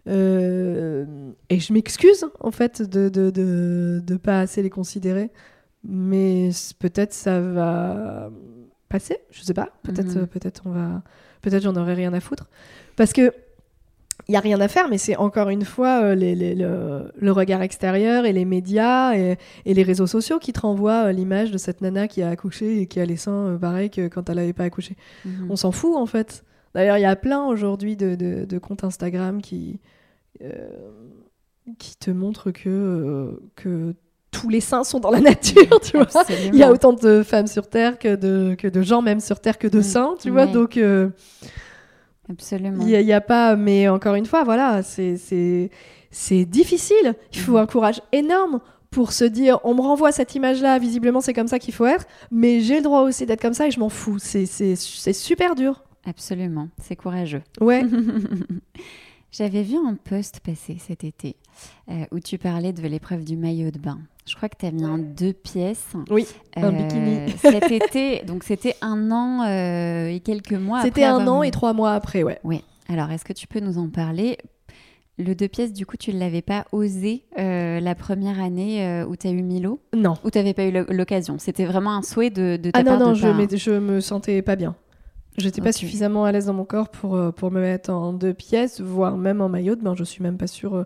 B: Euh, et je m'excuse, en fait, de ne de, de, de pas assez les considérer. Mais peut-être ça va passer, je sais pas. Peut-être
A: Mhm.
B: peut-être on va... Peut-être j'en aurai rien à foutre. Parce que il y a rien à faire, mais c'est encore une fois euh, les- les- le, le regard extérieur et les médias et, et les réseaux sociaux qui te renvoient euh, l'image de cette nana qui a accouché et qui a les seins euh, pareil que quand elle n'avait pas accouché.
A: Mhm.
B: On s'en fout en fait. D'ailleurs, il y a plein aujourd'hui de, de- de comptes Instagram qui, qui te montrent que, que tous les seins sont dans la nature, tu vois. Il y a autant de femmes sur Terre que de, que de gens même sur Terre que de
A: Mm.
B: seins, tu vois.
A: Ouais.
B: Donc,
A: Absolument.
B: il n'y a, il y a pas... Mais encore une fois, voilà, c'est- c'est c'est difficile. Il faut
A: Mhm.
B: un courage énorme pour se dire, on me renvoie cette image-là, visiblement c'est comme ça qu'il faut être, mais j'ai le droit aussi d'être comme ça et je m'en fous. C'est- C'est c'est super dur.
A: Absolument. C'est courageux.
B: Ouais.
A: J'avais vu un post passer cet été euh, où tu parlais de l'épreuve du maillot de bain. Je crois que tu as mis en deux pièces.
B: Oui, un
A: Euh,
B: bikini.
A: cet été, donc c'était un an euh, et quelques mois.
B: C'était un an et trois mois après, ouais.
A: Oui. Alors, est-ce que tu peux nous en parler? Le deux pièces, du coup, tu ne l'avais pas osé euh, la première année euh, où tu as eu Milo?
B: Non.
A: Ou tu n'avais pas eu lo- l'occasion? C'était vraiment un souhait de, de ta
B: Ah non,
A: part
B: non,
A: de
B: je,
A: pas-
B: je me sentais pas bien. J'étais pas
A: Ok.
B: suffisamment à l'aise dans mon corps pour, euh, pour me mettre en deux pièces, voire même en maillot de bain. Je suis même pas sûre. euh.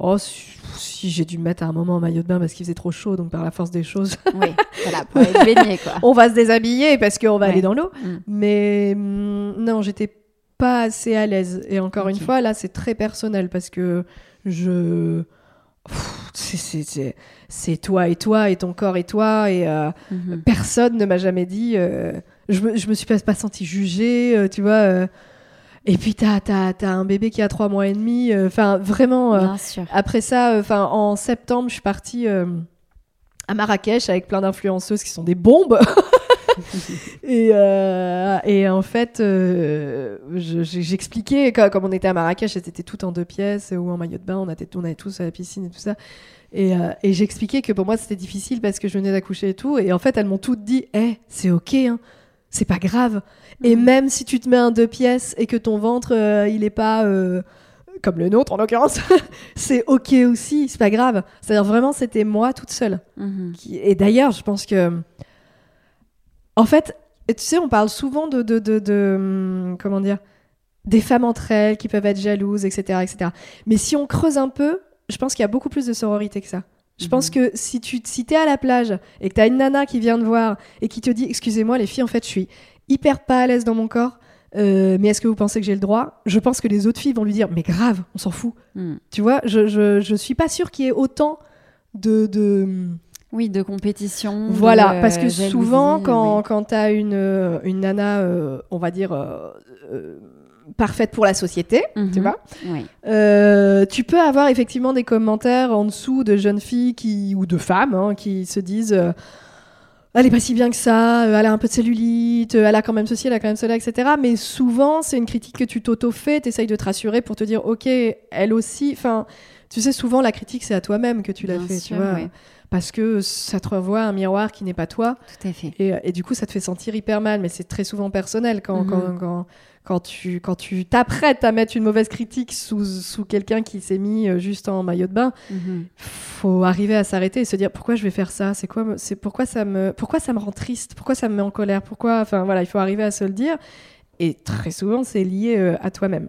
B: Oh, si, si j'ai dû me mettre à un moment en maillot de bain parce qu'il faisait trop chaud, donc par la force des choses,
A: Oui, voilà, pour être baigné, quoi.
B: on va se déshabiller parce qu'on va
A: Ouais.
B: aller dans l'eau.
A: Mm.
B: Mais hum, non, j'étais pas assez à l'aise. Et encore une fois, là, c'est très personnel parce que je. C'est- toi et toi et ton corps et toi et euh,
A: Mhm.
B: personne ne m'a jamais dit. euh, je, me, je me suis pas, pas sentie jugée, euh, tu vois. euh, et puis t'as as, un bébé qui a trois mois et demi. euh, Enfin, vraiment. euh,
A: Bien sûr.
B: après ça, enfin en septembre, je suis partie à Marrakech avec plein d'influenceuses qui sont des bombes. et, et en fait, je- j'expliquais, comme on était à Marrakech, c'était tout en deux pièces ou en maillot de bain, on, était, on allait tous à la piscine et tout ça. Et, et j'expliquais que pour moi, c'était difficile parce que je venais d'accoucher et tout. Et en fait, elles m'ont toutes dit Eh, c'est ok, hein, c'est pas grave. Et même si tu te mets en deux pièces et que ton ventre, euh, il est pas. euh, comme le nôtre en l'occurrence, c'est ok aussi, c'est pas grave. C'est-à-dire vraiment, c'était moi toute seule.
A: Mhm.
B: Qui- Et d'ailleurs, je pense que. En fait, tu sais, on parle souvent de. de, de, de, hum, comment dire Des femmes entre elles qui peuvent être jalouses, etc. etc. Mais si on creuse un peu, je pense qu'il y a beaucoup plus de sororité que ça. Je
A: Mhm.
B: pense que si tu si es à la plage et que tu as une nana qui vient te voir et qui te dit Excusez-moi, les filles, en fait, je suis hyper pas à l'aise dans mon corps, euh, mais est-ce que vous pensez que j'ai le droit? Je pense que les autres filles vont lui dire Mais grave, on s'en fout.
A: Mhm.
B: Tu vois, je, je, je suis pas sûre qu'il y ait autant de, de,
A: Oui, de compétition.
B: Voilà,
A: de,
B: parce que
A: euh, jalousie,
B: souvent, quand,
A: oui.
B: quand tu as une, euh, une nana, euh, on va dire, parfaite pour la société, tu
A: Mhm.
B: vois,
A: Oui.
B: euh, tu peux avoir effectivement des commentaires en dessous de jeunes filles qui, ou de femmes hein, qui se disent euh, Elle est pas si bien que ça, euh, elle a un peu de cellulite, elle a quand même ceci, elle a quand même cela, etc. Mais souvent, c'est une critique que tu t'auto-fais, tu essayes de te rassurer pour te dire Ok, elle aussi. Enfin, tu sais, souvent, la critique, c'est à toi-même que tu l'as fait,
A: sûr,
B: tu vois.
A: ouais.
B: Parce que ça te renvoie à un miroir qui n'est pas toi.
A: Tout à fait.
B: Et, et du coup, ça te fait sentir hyper mal, mais c'est très souvent personnel quand,
A: Mhm.
B: quand, quand, quand tu quand tu t'apprêtes à mettre une mauvaise critique sous, sous quelqu'un qui s'est mis euh, juste en maillot de bain.
A: Mhm.
B: Faut arriver à s'arrêter et se dire pourquoi je vais faire ça? C'est quoi C'est pourquoi ça me pourquoi ça me rend triste? Pourquoi ça me met en colère? Pourquoi Enfin voilà, il faut arriver à se le dire. Et très souvent, c'est lié euh, à toi-même.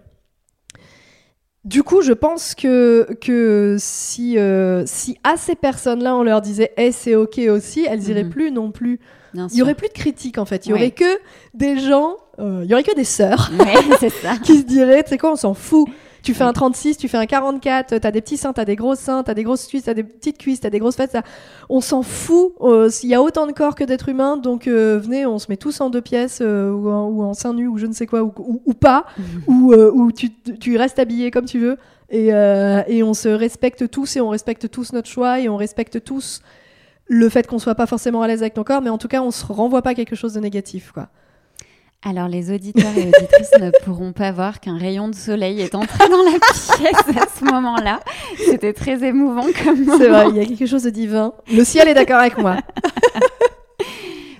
B: Du coup, je pense que, que si, euh, si à ces personnes-là, on leur disait Eh, c'est OK aussi, elles iraient
A: Mhm.
B: plus non plus
A: Bien
B: il y
A: sûr.
B: aurait plus de critiques en fait. Il y
A: Ouais.
B: aurait que des gens, euh, il y aurait que des sœurs
A: Ouais, c'est ça.
B: qui se diraient, tu sais quoi, on s'en fout. Tu fais
A: Ouais.
B: un 36, tu fais un 44, t'as des petits seins, t'as des gros seins, t'as des grosses cuisses, t'as des petites cuisses, t'as des grosses fesses. On s'en fout. euh, S'il y a autant de corps que d'êtres humains, donc euh, venez, on se met tous en deux pièces euh, ou, en, ou en seins nus ou je ne sais quoi, ou, ou- ou pas, ou, euh, ou tu, tu restes habillé comme tu veux. Et, euh, et on se respecte tous et on respecte tous notre choix et on respecte tous le fait qu'on soit pas forcément à l'aise avec ton corps, mais en tout cas, on se renvoie pas quelque chose de négatif, quoi.
A: Alors, les auditeurs et auditrices ne pourront pas voir qu'un rayon de soleil est entré dans la pièce à ce moment-là. C'était très émouvant comme moment.
B: C'est vrai, il y a quelque chose de divin. Le ciel est d'accord avec moi.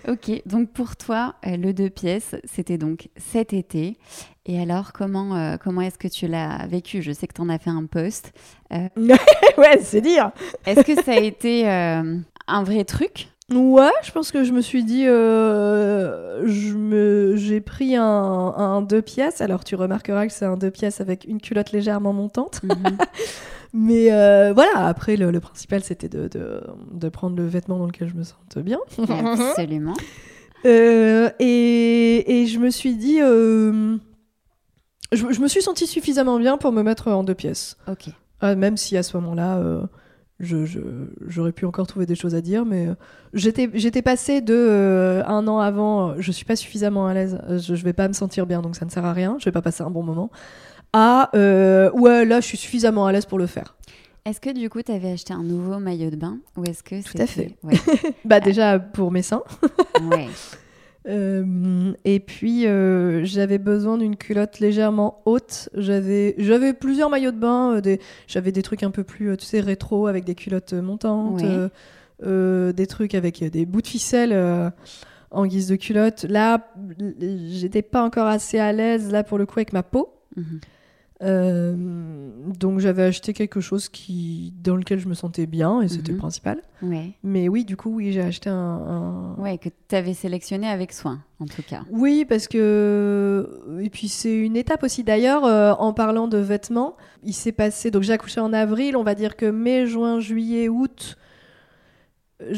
A: Ok, donc pour toi, euh, le deux pièces, c'était donc cet été. Et alors, comment, euh, comment est-ce que tu l'as vécu? Je sais que tu en as fait un post.
B: ouais, c'est dire.
A: Est-ce que ça a été euh, un vrai truc?
B: Ouais, je pense que je me suis dit, euh, je me, j'ai pris un, un deux pièces. Alors tu remarqueras que c'est un deux pièces avec une culotte légèrement montante.
A: Mhm.
B: Mais euh, voilà, après le, le principal c'était de, de, de prendre le vêtement dans lequel je me sente bien.
A: Absolument.
B: Euh, et, et je me suis dit, je, je me suis sentie suffisamment bien pour me mettre en deux pièces.
A: Ok.
B: Ah, même si à ce moment-là, euh, je, je- j'aurais pu encore trouver des choses à dire, mais euh, j'étais, j'étais passée de euh, un an avant, euh, je suis pas suffisamment à l'aise, je, je vais pas me sentir bien, donc ça ne sert à rien, je vais pas passer un bon moment, à euh, ouais, là, je suis suffisamment à l'aise pour le faire.
A: Est-ce que du coup, tu avais acheté un nouveau maillot de bain Ou est-ce que
B: Tout à fait.
A: Ouais.
B: Bah, déjà pour mes seins.
A: ouais.
B: Euh, et puis, euh, j'avais besoin d'une culotte légèrement haute. J'avais, j'avais plusieurs maillots de bain. euh, des, j'avais des trucs un peu plus, tu sais, rétro avec des culottes montantes. Des trucs avec des bouts de ficelle en guise de culotte. Là, j'étais pas encore assez à l'aise, là, pour le coup, avec ma peau.
A: Mhm.
B: Euh, donc, j'avais acheté quelque chose qui, dans lequel je me sentais bien, et c'était
A: Mhm.
B: le principal.
A: Ouais.
B: Mais oui, du coup, oui, j'ai acheté un- un,
A: Ouais, que tu avais sélectionné avec soin, en tout cas.
B: Oui, parce que. Et puis c'est une étape aussi. D'ailleurs, euh, en parlant de vêtements, il s'est passé. Donc j'ai accouché en avril, on va dire que mai, juin, juillet, août.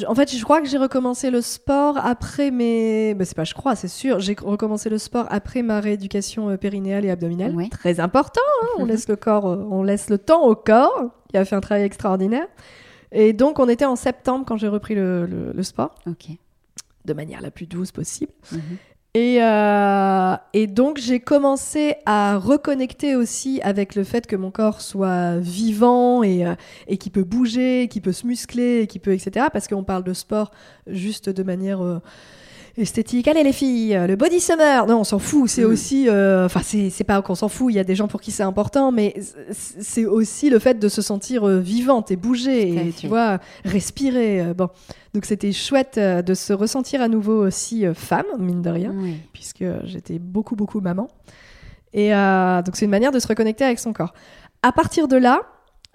B: En fait, je crois que j'ai recommencé le sport après mes. Bah, c'est pas, je crois, c'est sûr. J'ai recommencé le sport après ma rééducation euh, périnéale et abdominale.
A: Ouais.
B: Très important. hein, on laisse le corps, euh, on laisse le temps au corps. Il a fait un travail extraordinaire. Et donc, on était en septembre quand j'ai repris le- le- le sport,
A: Ok.
B: de manière la plus douce possible.
A: Mhm.
B: Et, euh, et donc j'ai commencé à reconnecter aussi avec le fait que mon corps soit vivant et, euh, et qui peut bouger, qui peut se muscler, qui peut etc. Parce qu'on parle de sport juste de manière euh, esthétique. Allez les filles, le body summer. Non, on s'en fout. C'est
A: Mm.
B: aussi, euh, enfin c'est c'est pas qu'on s'en fout. Il y a des gens pour qui c'est important, mais c'est aussi le fait de se sentir euh, vivante et bouger et
A: fait.
B: tu vois respirer. euh, bon, donc c'était chouette de se ressentir à nouveau aussi femme, mine de rien puisque j'étais beaucoup, beaucoup maman. Et euh, donc, c'est une manière de se reconnecter avec son corps. À partir de là,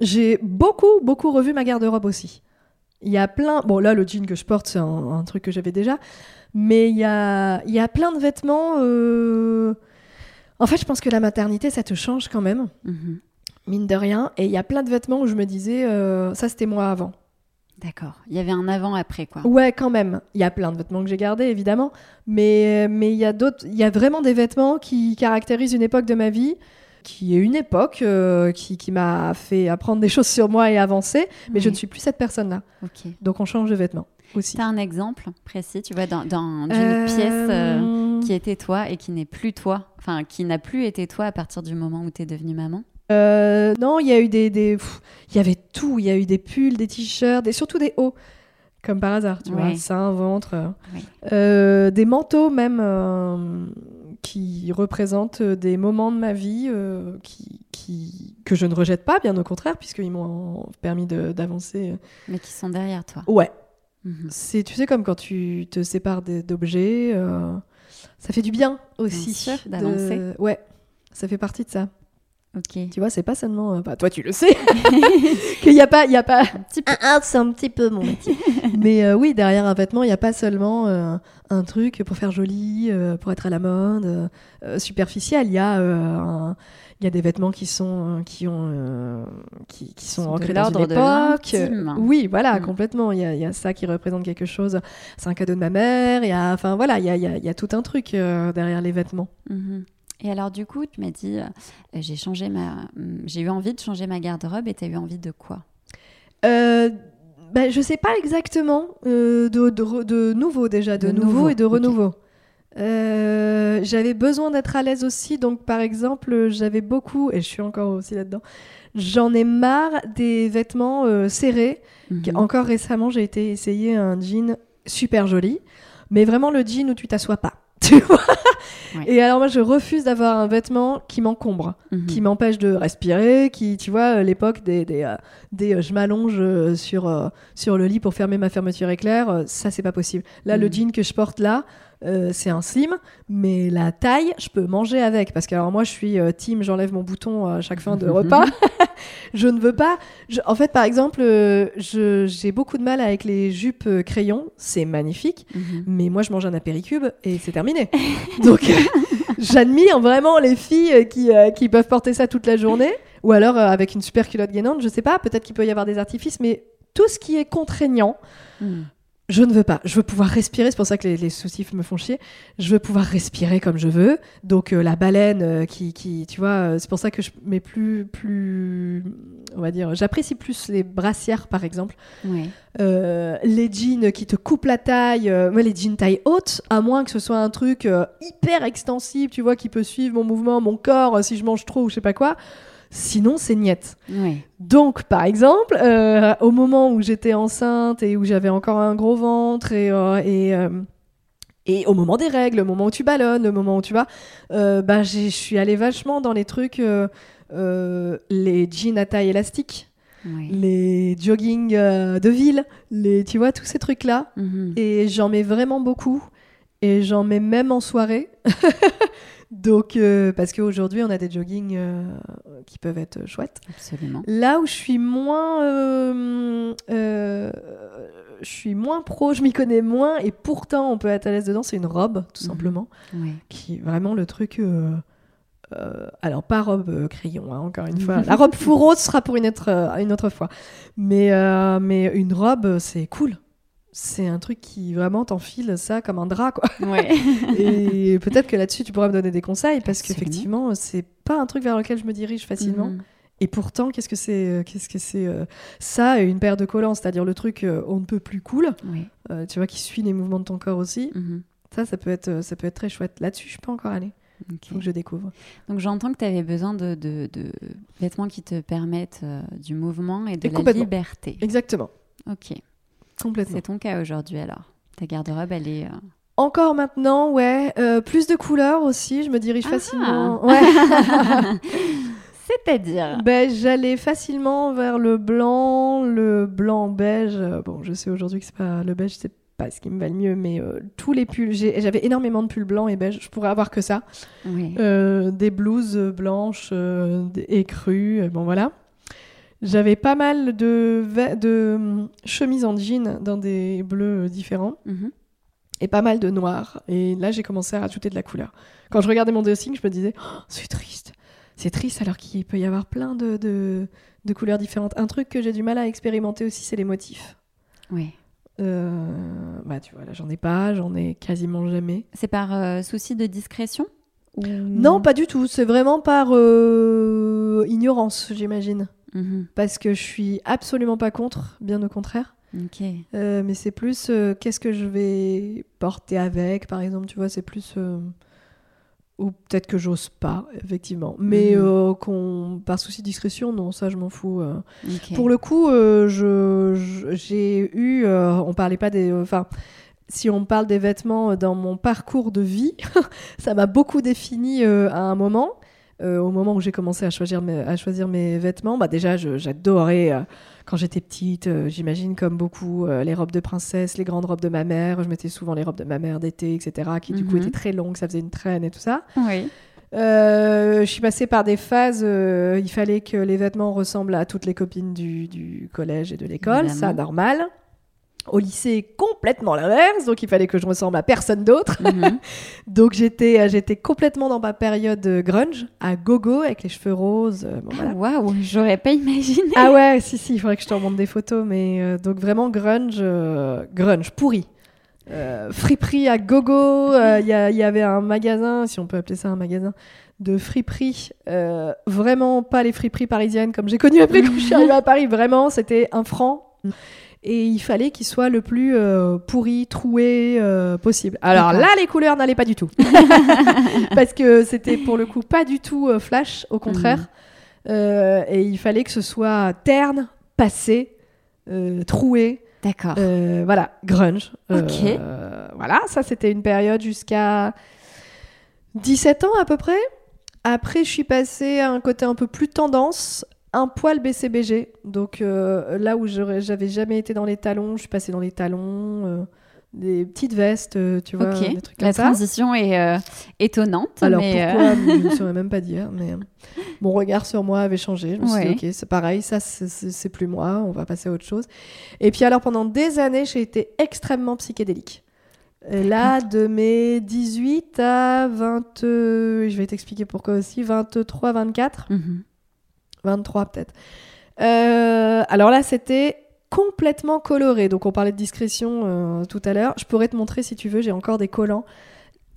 B: j'ai beaucoup, beaucoup revu ma garde-robe aussi. Il y a plein. Bon, là, le jean que je porte, c'est un, un truc que j'avais déjà. Mais il y a, il y a plein de vêtements. euh, En fait, je pense que la maternité, ça te change quand même,
A: Mhm.
B: mine de rien. Et il y a plein de vêtements où je me disais, euh, ça, c'était moi avant.
A: D'accord. Il y avait un avant-après, quoi.
B: Ouais, quand même. Il y a plein de vêtements que j'ai gardés, évidemment. Mais mais il y a d'autres. Il y a vraiment des vêtements qui caractérisent une époque de ma vie qui est une époque euh, qui, qui m'a fait apprendre des choses sur moi et avancer, mais je ne suis plus cette personne-là. Donc on change de vêtements aussi.
A: T'as un exemple précis, tu vois, dans, dans- d'une
B: Euh,
A: pièce euh, qui était toi et qui n'est plus toi, enfin qui n'a plus été toi à partir du moment où t'es devenue maman?
B: Euh, non, il y a eu des, des- il y avait tout. Il y a eu des pulls, des t-shirts, et surtout des hauts, comme par hasard, tu
A: Ouais.
B: vois, ventre, euh.
A: Oui.
B: Euh, des manteaux même euh, qui représentent des moments de ma vie euh, qui, qui que je ne rejette pas, bien au contraire, puisqu'ils m'ont permis d'avancer.
A: Mais qui sont derrière toi.
B: Ouais,
A: Mhm.
B: c'est tu sais comme quand tu te sépares d'objets, euh, ça fait du bien aussi.
A: D'avancer.
B: Ouais, ça fait partie de ça.
A: Ok.
B: Tu vois, c'est pas seulement. euh, bah, toi, tu le sais. Qu'il n'y a pas. Il y a pas...
A: Un petit peu.
B: Ah, c'est un petit peu mon métier. Mais euh, oui, derrière un vêtement, il n'y a pas seulement euh, un truc pour faire joli, euh, pour être à la mode, superficiel. Il y, a, un- il y a des vêtements qui sont, qui ont, euh, qui, qui sont
A: Sont
B: ancrés dans une époque. oui, voilà,
A: Mm.
B: complètement. Il y, a, il y a ça qui représente quelque chose. C'est un cadeau de ma mère. Il y a, enfin voilà, il y a, il y a- il y a tout un truc euh, derrière les vêtements.
A: Mhm. Et alors du coup, tu m'as dit, euh, j'ai changé ma, hum, j'ai eu envie de changer ma garde-robe et t'as eu envie de quoi?
B: Euh, ben, je sais pas exactement. euh, de, de, nouveau déjà, de,
A: De
B: nouveau,
A: nouveau,
B: et de renouveau. Euh, j'avais besoin d'être à l'aise aussi, donc par exemple, j'avais beaucoup, et je suis encore aussi là-dedans, j'en ai marre des vêtements serrés.
A: Mhm.
B: Encore récemment, j'ai été essayer un jean super joli, mais vraiment le jean où tu t'assois pas. Tu vois
A: Ouais.
B: Et alors moi, je refuse d'avoir un vêtement qui m'encombre
A: Mhm.
B: qui m'empêche de respirer, qui, tu vois, euh, l'époque des, des, euh, des, euh, je m'allonge sur, euh, sur le lit pour fermer ma fermeture éclair, ça c'est pas possible. Là, le
A: Mhm.
B: jean que je porte là, euh, c'est un slim, mais la taille, je peux manger avec, parce que alors moi je suis euh, team, j'enlève mon bouton à chaque fin de repas. je ne veux pas. je- en fait, par exemple, euh, j'ai beaucoup de mal avec les jupes euh, crayons, c'est magnifique.
A: Mhm.
B: Mais moi, je mange un apéricube et c'est terminé. Donc, euh, j'admire vraiment les filles euh, qui, euh, qui peuvent porter ça toute la journée. Ou alors euh, avec une super culotte gainante, je sais pas, peut-être qu'il peut y avoir des artifices, mais tout ce qui est contraignant,
A: Mhm.
B: Je ne veux pas. Je veux pouvoir respirer, c'est pour ça que les, les soucis me font chier. Je veux pouvoir respirer comme je veux. Donc, euh, la baleine euh, qui, qui, tu vois, euh, c'est pour ça que je mets plus, plus, on va dire, j'apprécie plus les brassières, par exemple. Les jeans qui te coupent la taille, moi les jeans taille haute, à moins que ce soit un truc hyper extensible, tu vois, qui peut suivre mon mouvement, mon corps, si je mange trop ou je sais pas quoi. Sinon, c'est niette. Donc, par exemple, euh, au moment où j'étais enceinte et où j'avais encore un gros ventre et, euh, et, euh, et au moment des règles, au moment où tu ballonnes, le moment où tu vas, bah, je suis allée vachement dans les trucs, les jeans à taille élastique les jogging de ville, les, tu vois, tous ces trucs-là.
A: Mhm.
B: Et j'en mets vraiment beaucoup. Et j'en mets même en soirée. Donc, euh, parce qu'aujourd'hui, on a des joggings euh, qui peuvent être chouettes.
A: Absolument.
B: Là où je suis moins, euh, je suis moins pro, je m'y connais moins, et pourtant on peut être à l'aise dedans, c'est une robe, tout
A: Mhm.
B: simplement,
A: Ouais.
B: qui est vraiment le truc. alors pas robe crayon, hein, encore une fois. La robe fourreau ce sera pour une autre, une autre fois. Mais, mais une robe, c'est cool. C'est un truc qui vraiment t'enfile ça comme un drap, quoi.
A: Ouais.
B: Et peut-être que là-dessus, tu pourras me donner des conseils, parce qu'effectivement, c'est pas un truc vers lequel je me dirige facilement.
A: Mhm.
B: Et pourtant, qu'est-ce que c'est euh, Qu'est-ce que c'est euh, ça et une paire de collants, c'est-à-dire le truc euh, on ne peut plus cool, euh, tu vois, qui suit les mouvements de ton corps aussi.
A: Mhm.
B: Ça, ça peut être, ça peut être très chouette. Là-dessus, je peux encore aller.
A: Ok.
B: Faut que je découvre.
A: Donc j'entends que tu avais besoin de, de- de vêtements qui te permettent du mouvement et de
B: Et
A: la liberté.
B: Exactement,
A: Ok.
B: Complètement.
A: C'est ton cas aujourd'hui alors. Ta garde-robe, elle est. euh,
B: Encore maintenant, ouais. euh, plus de couleurs aussi. Je me dirige
A: Ah.
B: facilement. Ouais.
A: C'est-à-dire.
B: ben, j'allais facilement vers le blanc, le blanc beige. Bon, je sais aujourd'hui que c'est pas le beige, c'est pas ce qui me va le mieux, mais euh, tous les pulls. j'ai- J'avais énormément de pulls blancs et beige. Je pourrais avoir que ça.
A: Oui.
B: Euh, des blouses blanches euh, écrues, euh, bon voilà. J'avais pas mal de, hum, chemises en jean dans des bleus euh, différents
A: Mhm.
B: et pas mal de noirs. Et là, j'ai commencé à rajouter de la couleur. Quand je regardais mon dressing, je me disais, Oh, c'est triste. C'est triste alors qu'il peut y avoir plein de, de, de couleurs différentes. Un truc que j'ai du mal à expérimenter aussi, c'est les motifs.
A: Oui.
B: Euh, bah tu vois, là, j'en ai pas, j'en ai quasiment jamais.
A: C'est par euh, souci de discrétion ou-
B: Non, pas du tout. C'est vraiment par euh, ignorance, j'imagine.
A: Mhm.
B: Parce que je suis absolument pas contre, bien au contraire. Euh, mais c'est plus euh, qu'est-ce que je vais porter avec, par exemple, tu vois, c'est plus. euh, ou peut-être que j'ose pas, effectivement. Mais qu'on, par souci de discrétion, non, ça je m'en fous. Pour le coup, je, j'ai eu. on parlait pas des. Enfin. si on parle des vêtements dans mon parcours de vie, ça m'a beaucoup défini euh, à un moment. Euh, au moment où j'ai commencé à choisir mes, à choisir mes vêtements, bah déjà, j'adorais, euh, quand j'étais petite, euh, j'imagine comme beaucoup, les robes de princesse, les grandes robes de ma mère. Je mettais souvent les robes de ma mère d'été, etc., qui du coup
A: Mhm.
B: étaient très longues, ça faisait une traîne et tout ça.
A: Oui.
B: Je suis passée par des phases. il fallait que les vêtements ressemblent à toutes les copines du, du collège et de l'école, ça normal. Au lycée, complètement l'inverse, donc il fallait que je ressemble à personne d'autre.
A: Mhm.
B: Donc j'étais, euh, j'étais complètement dans ma période euh, grunge, à gogo, avec les cheveux roses. euh, voilà.
A: Waouh, j'aurais pas imaginé.
B: Ah ouais, si, si, il faudrait que je te remonte des photos, mais euh, donc vraiment grunge, euh, grunge, pourri. Euh, friperie à gogo, euh, il y, avait un magasin, si on peut appeler ça un magasin, de friperie, vraiment pas les friperies parisiennes comme j'ai connu après quand je suis arrivée à Paris, vraiment c'était un franc. Et il fallait qu'il soit le plus euh, pourri, troué euh, possible. Alors là, les couleurs n'allaient pas du tout. Parce que c'était pour le coup pas du tout euh, flash, au contraire.
A: Mhm.
B: Et il fallait que ce soit terne, passé, troué,
A: D'accord.
B: voilà, grunge.
A: Ok.
B: voilà, ça c'était une période jusqu'à 17 ans à peu près. Après, je suis passée à un côté un peu plus tendance, un poil BCBG. Donc euh, là où j'avais jamais été dans les talons, je suis passée dans les talons, euh, des petites vestes, euh, tu vois, des trucs
A: La
B: comme ça.
A: transition est euh, étonnante.
B: Alors
A: mais,
B: pourquoi Je ne saurais même pas dire, mais mon regard sur moi avait changé. Je me suis
A: Ouais.
B: dit, ok, c'est pareil, ça c'est- plus moi, on va passer à autre chose. Et puis alors pendant des années, j'ai été extrêmement psychédélique. Et là, de mes 18 à 20, euh, je vais t'expliquer pourquoi aussi, 23, 24,
A: mhm.
B: 23 peut-être. Euh, alors là, c'était complètement coloré. Donc on parlait de discrétion euh, tout à l'heure. Je pourrais te montrer si tu veux, j'ai encore des collants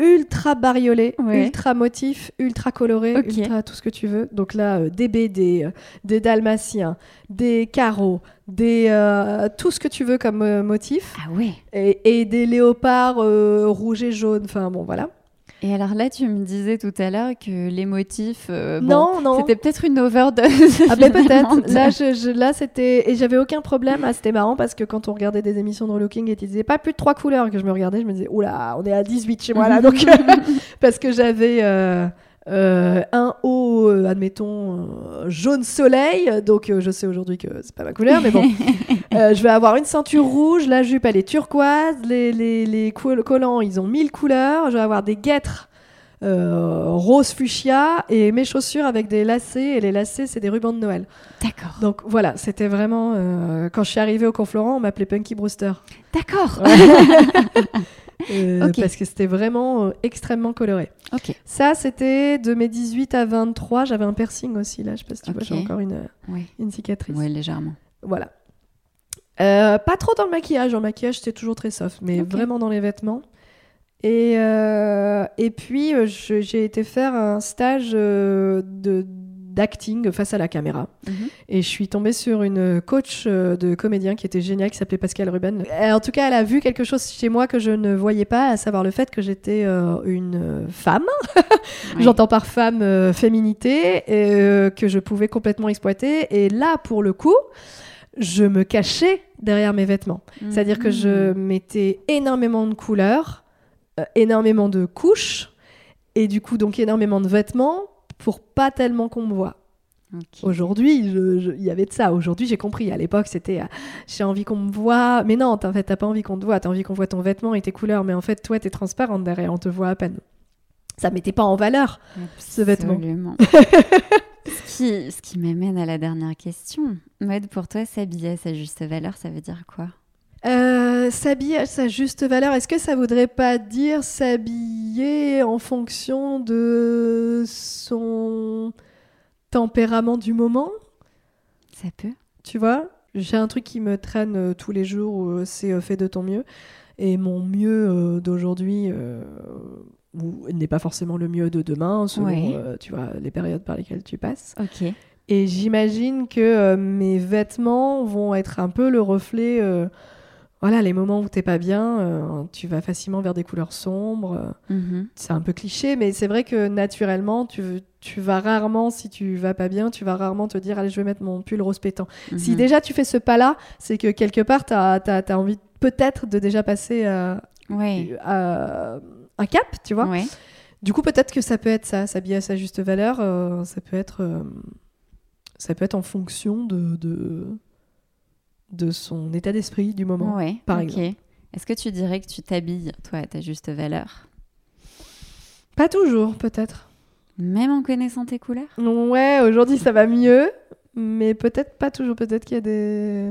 B: ultra bariolés,
A: Ouais.
B: ultra motifs, ultra colorés, ultra tout ce que tu veux. Donc là, euh, des BD, des dalmatiens, des carreaux, des euh, tout ce que tu veux comme motif.
A: Ah ouais.
B: Et, et des léopards rouges et jaunes. Enfin bon, voilà.
A: Et alors là, tu me disais tout à l'heure que les motifs. euh, bon,
B: non, non.
A: C'était peut-être une overdose.
B: Ah ben peut-être. Là, je, je- là c'était et j'avais aucun problème. Ah, c'était marrant parce que quand on regardait des émissions de relooking et ils disaient pas plus de trois couleurs que je me regardais, je me disais oula, on est à 18 chez moi là. Donc parce que j'avais euh, euh, un haut, euh, admettons euh, jaune soleil. Donc je sais aujourd'hui que c'est pas ma couleur, mais bon. Je vais avoir une ceinture rouge, la jupe elle est turquoise, les, les, les col- collants ils ont mille couleurs, je vais avoir des guêtres rose fuchsia et mes chaussures avec des lacets et les lacets c'est des rubans de Noël.
A: D'accord.
B: Donc voilà, c'était vraiment quand je suis arrivée au Conflorent, on m'appelait Punky Brewster
A: D'accord.
B: Euh, parce que c'était vraiment euh, extrêmement coloré. Ça c'était de mes 18 à 23, j'avais un piercing aussi là, je sais pas si tu vois, j'ai encore une,
A: Oui.
B: une cicatrice.
A: Ouais, légèrement.
B: Voilà. Euh, pas trop dans le maquillage. Le maquillage, c'était toujours très soft, mais vraiment dans les vêtements. Et, euh, et puis, euh, j'ai été faire un stage euh, de d'acting face à la caméra.
A: Mhm.
B: Et je suis tombée sur une coach euh, de comédien qui était géniale, qui s'appelait Pascal Ruben. En tout cas, elle a vu quelque chose chez moi que je ne voyais pas, à savoir le fait que j'étais euh, une femme. J'entends par femme euh, féminité, et, euh, que je pouvais complètement exploiter. Et là, pour le coup, je me cachais derrière mes vêtements. C'est-à-dire que je
A: Mhm.
B: mettais énormément de couleurs, énormément de couches, et du coup, donc énormément de vêtements pour pas tellement qu'on me voit. Aujourd'hui, il y avait de ça. Aujourd'hui, j'ai compris. À l'époque, c'était euh, j'ai envie qu'on me voit. Mais non, en fait, t'as pas envie qu'on te voit. T'as envie qu'on voit ton vêtement et tes couleurs. Mais en fait, toi, t'es transparente derrière. On te voit à peine. Ça mettait pas en valeur. ce vêtement.
A: Absolument. ce qui, ce qui m'amène à la dernière question. Mode, pour toi, s'habiller à sa juste valeur, ça veut dire quoi?
B: Euh, s'habiller à sa juste valeur, est-ce que ça voudrait pas dire s'habiller en fonction de son tempérament du moment?
A: Ça peut
B: Tu vois J'ai un truc qui me traîne euh, tous les jours, euh, c'est euh, fais de ton mieux. Et mon mieux euh, d'aujourd'hui, ou n'est pas forcément le mieux de demain, selon
A: Ouais.
B: tu vois, les périodes par lesquelles tu passes.
A: Ok.
B: Et j'imagine que mes vêtements vont être un peu le reflet. Euh, voilà, les moments où t'es pas bien, euh, tu vas facilement vers des couleurs sombres. euh,
A: Mhm.
B: c'est un peu cliché, mais c'est vrai que naturellement, tu, tu vas rarement, si tu vas pas bien, tu vas rarement te dire Allez, je vais mettre mon pull rose pétant. Si
A: Mhm.
B: déjà tu fais ce pas-là, c'est que quelque part, tu as, envie peut-être de déjà passer à,
A: Ouais.
B: à un cap, tu vois.
A: Ouais.
B: Du coup, peut-être que ça peut être ça, s'habiller à sa juste valeur, euh, ça peut être, euh, ça peut être en fonction de, de, de son état d'esprit du moment.
A: Ouais.
B: par exemple.
A: Est-ce que tu dirais que tu t'habilles, toi, à ta juste valeur?
B: Pas toujours, peut-être.
A: Même en connaissant tes couleurs?
B: Ouais, aujourd'hui ça va mieux, mais peut-être pas toujours. Peut-être qu'il y a des,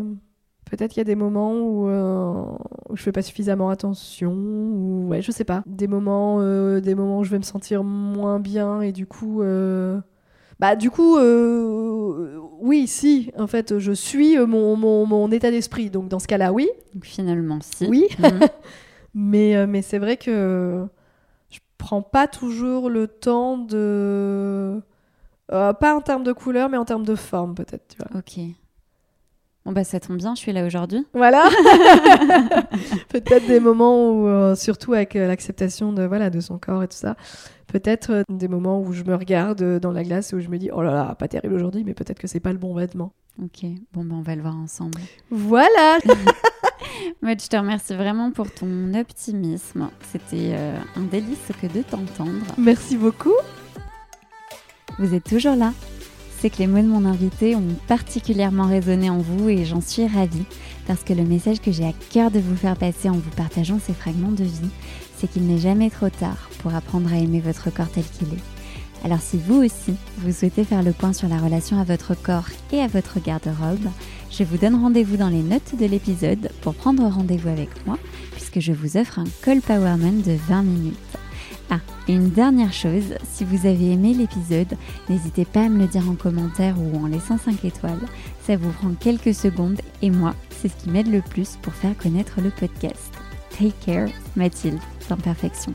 B: peut-être qu'il y a des moments où, euh, où je fais pas suffisamment attention, ou ouais, je sais pas. Des moments, euh, des moments où je vais me sentir moins bien et du coup, euh, bah du coup, euh, oui, si. En fait, je suis euh, mon, mon, mon état d'esprit. Donc dans ce cas-là, oui,
A: Donc finalement, si.
B: oui.
A: Mhm.
B: Mais, euh, mais c'est vrai que je prends pas toujours le temps de. euh, pas en termes de couleur, mais en termes de forme, peut-être. Tu vois.
A: ok. Bon, bah ça tombe bien, je suis là aujourd'hui.
B: Voilà Peut-être des moments où, euh, surtout avec euh, l'acceptation de, voilà, de son corps et tout ça, peut-être euh, des moments où je me regarde dans la glace et où je me dis oh là là, pas terrible aujourd'hui, mais peut-être que c'est pas le bon vêtement.
A: Ok. Bon, bah on va le voir ensemble.
B: Voilà
A: Moi, je te remercie vraiment pour ton optimisme. C'était euh, un délice que de t'entendre.
B: Merci beaucoup
A: Vous êtes toujours là C'est que les mots de mon invité ont particulièrement résonné en vous et j'en suis ravie parce que le message que j'ai à cœur de vous faire passer en vous partageant ces fragments de vie, c'est qu'il n'est jamais trop tard pour apprendre à aimer votre corps tel qu'il est. Alors si vous aussi, vous souhaitez faire le point sur la relation à votre corps et à votre garde-robe, je vous donne rendez-vous dans les notes de l'épisode pour prendre rendez-vous avec moi puisque je vous offre un call powerman de 20 minutes. Ah, une dernière chose, si vous avez aimé l'épisode, n'hésitez pas à me le dire en commentaire ou en laissant 5 étoiles. Ça vous prend quelques secondes et moi, c'est ce qui m'aide le plus pour faire connaître le podcast. Take care, Mathilde, d'imperfection.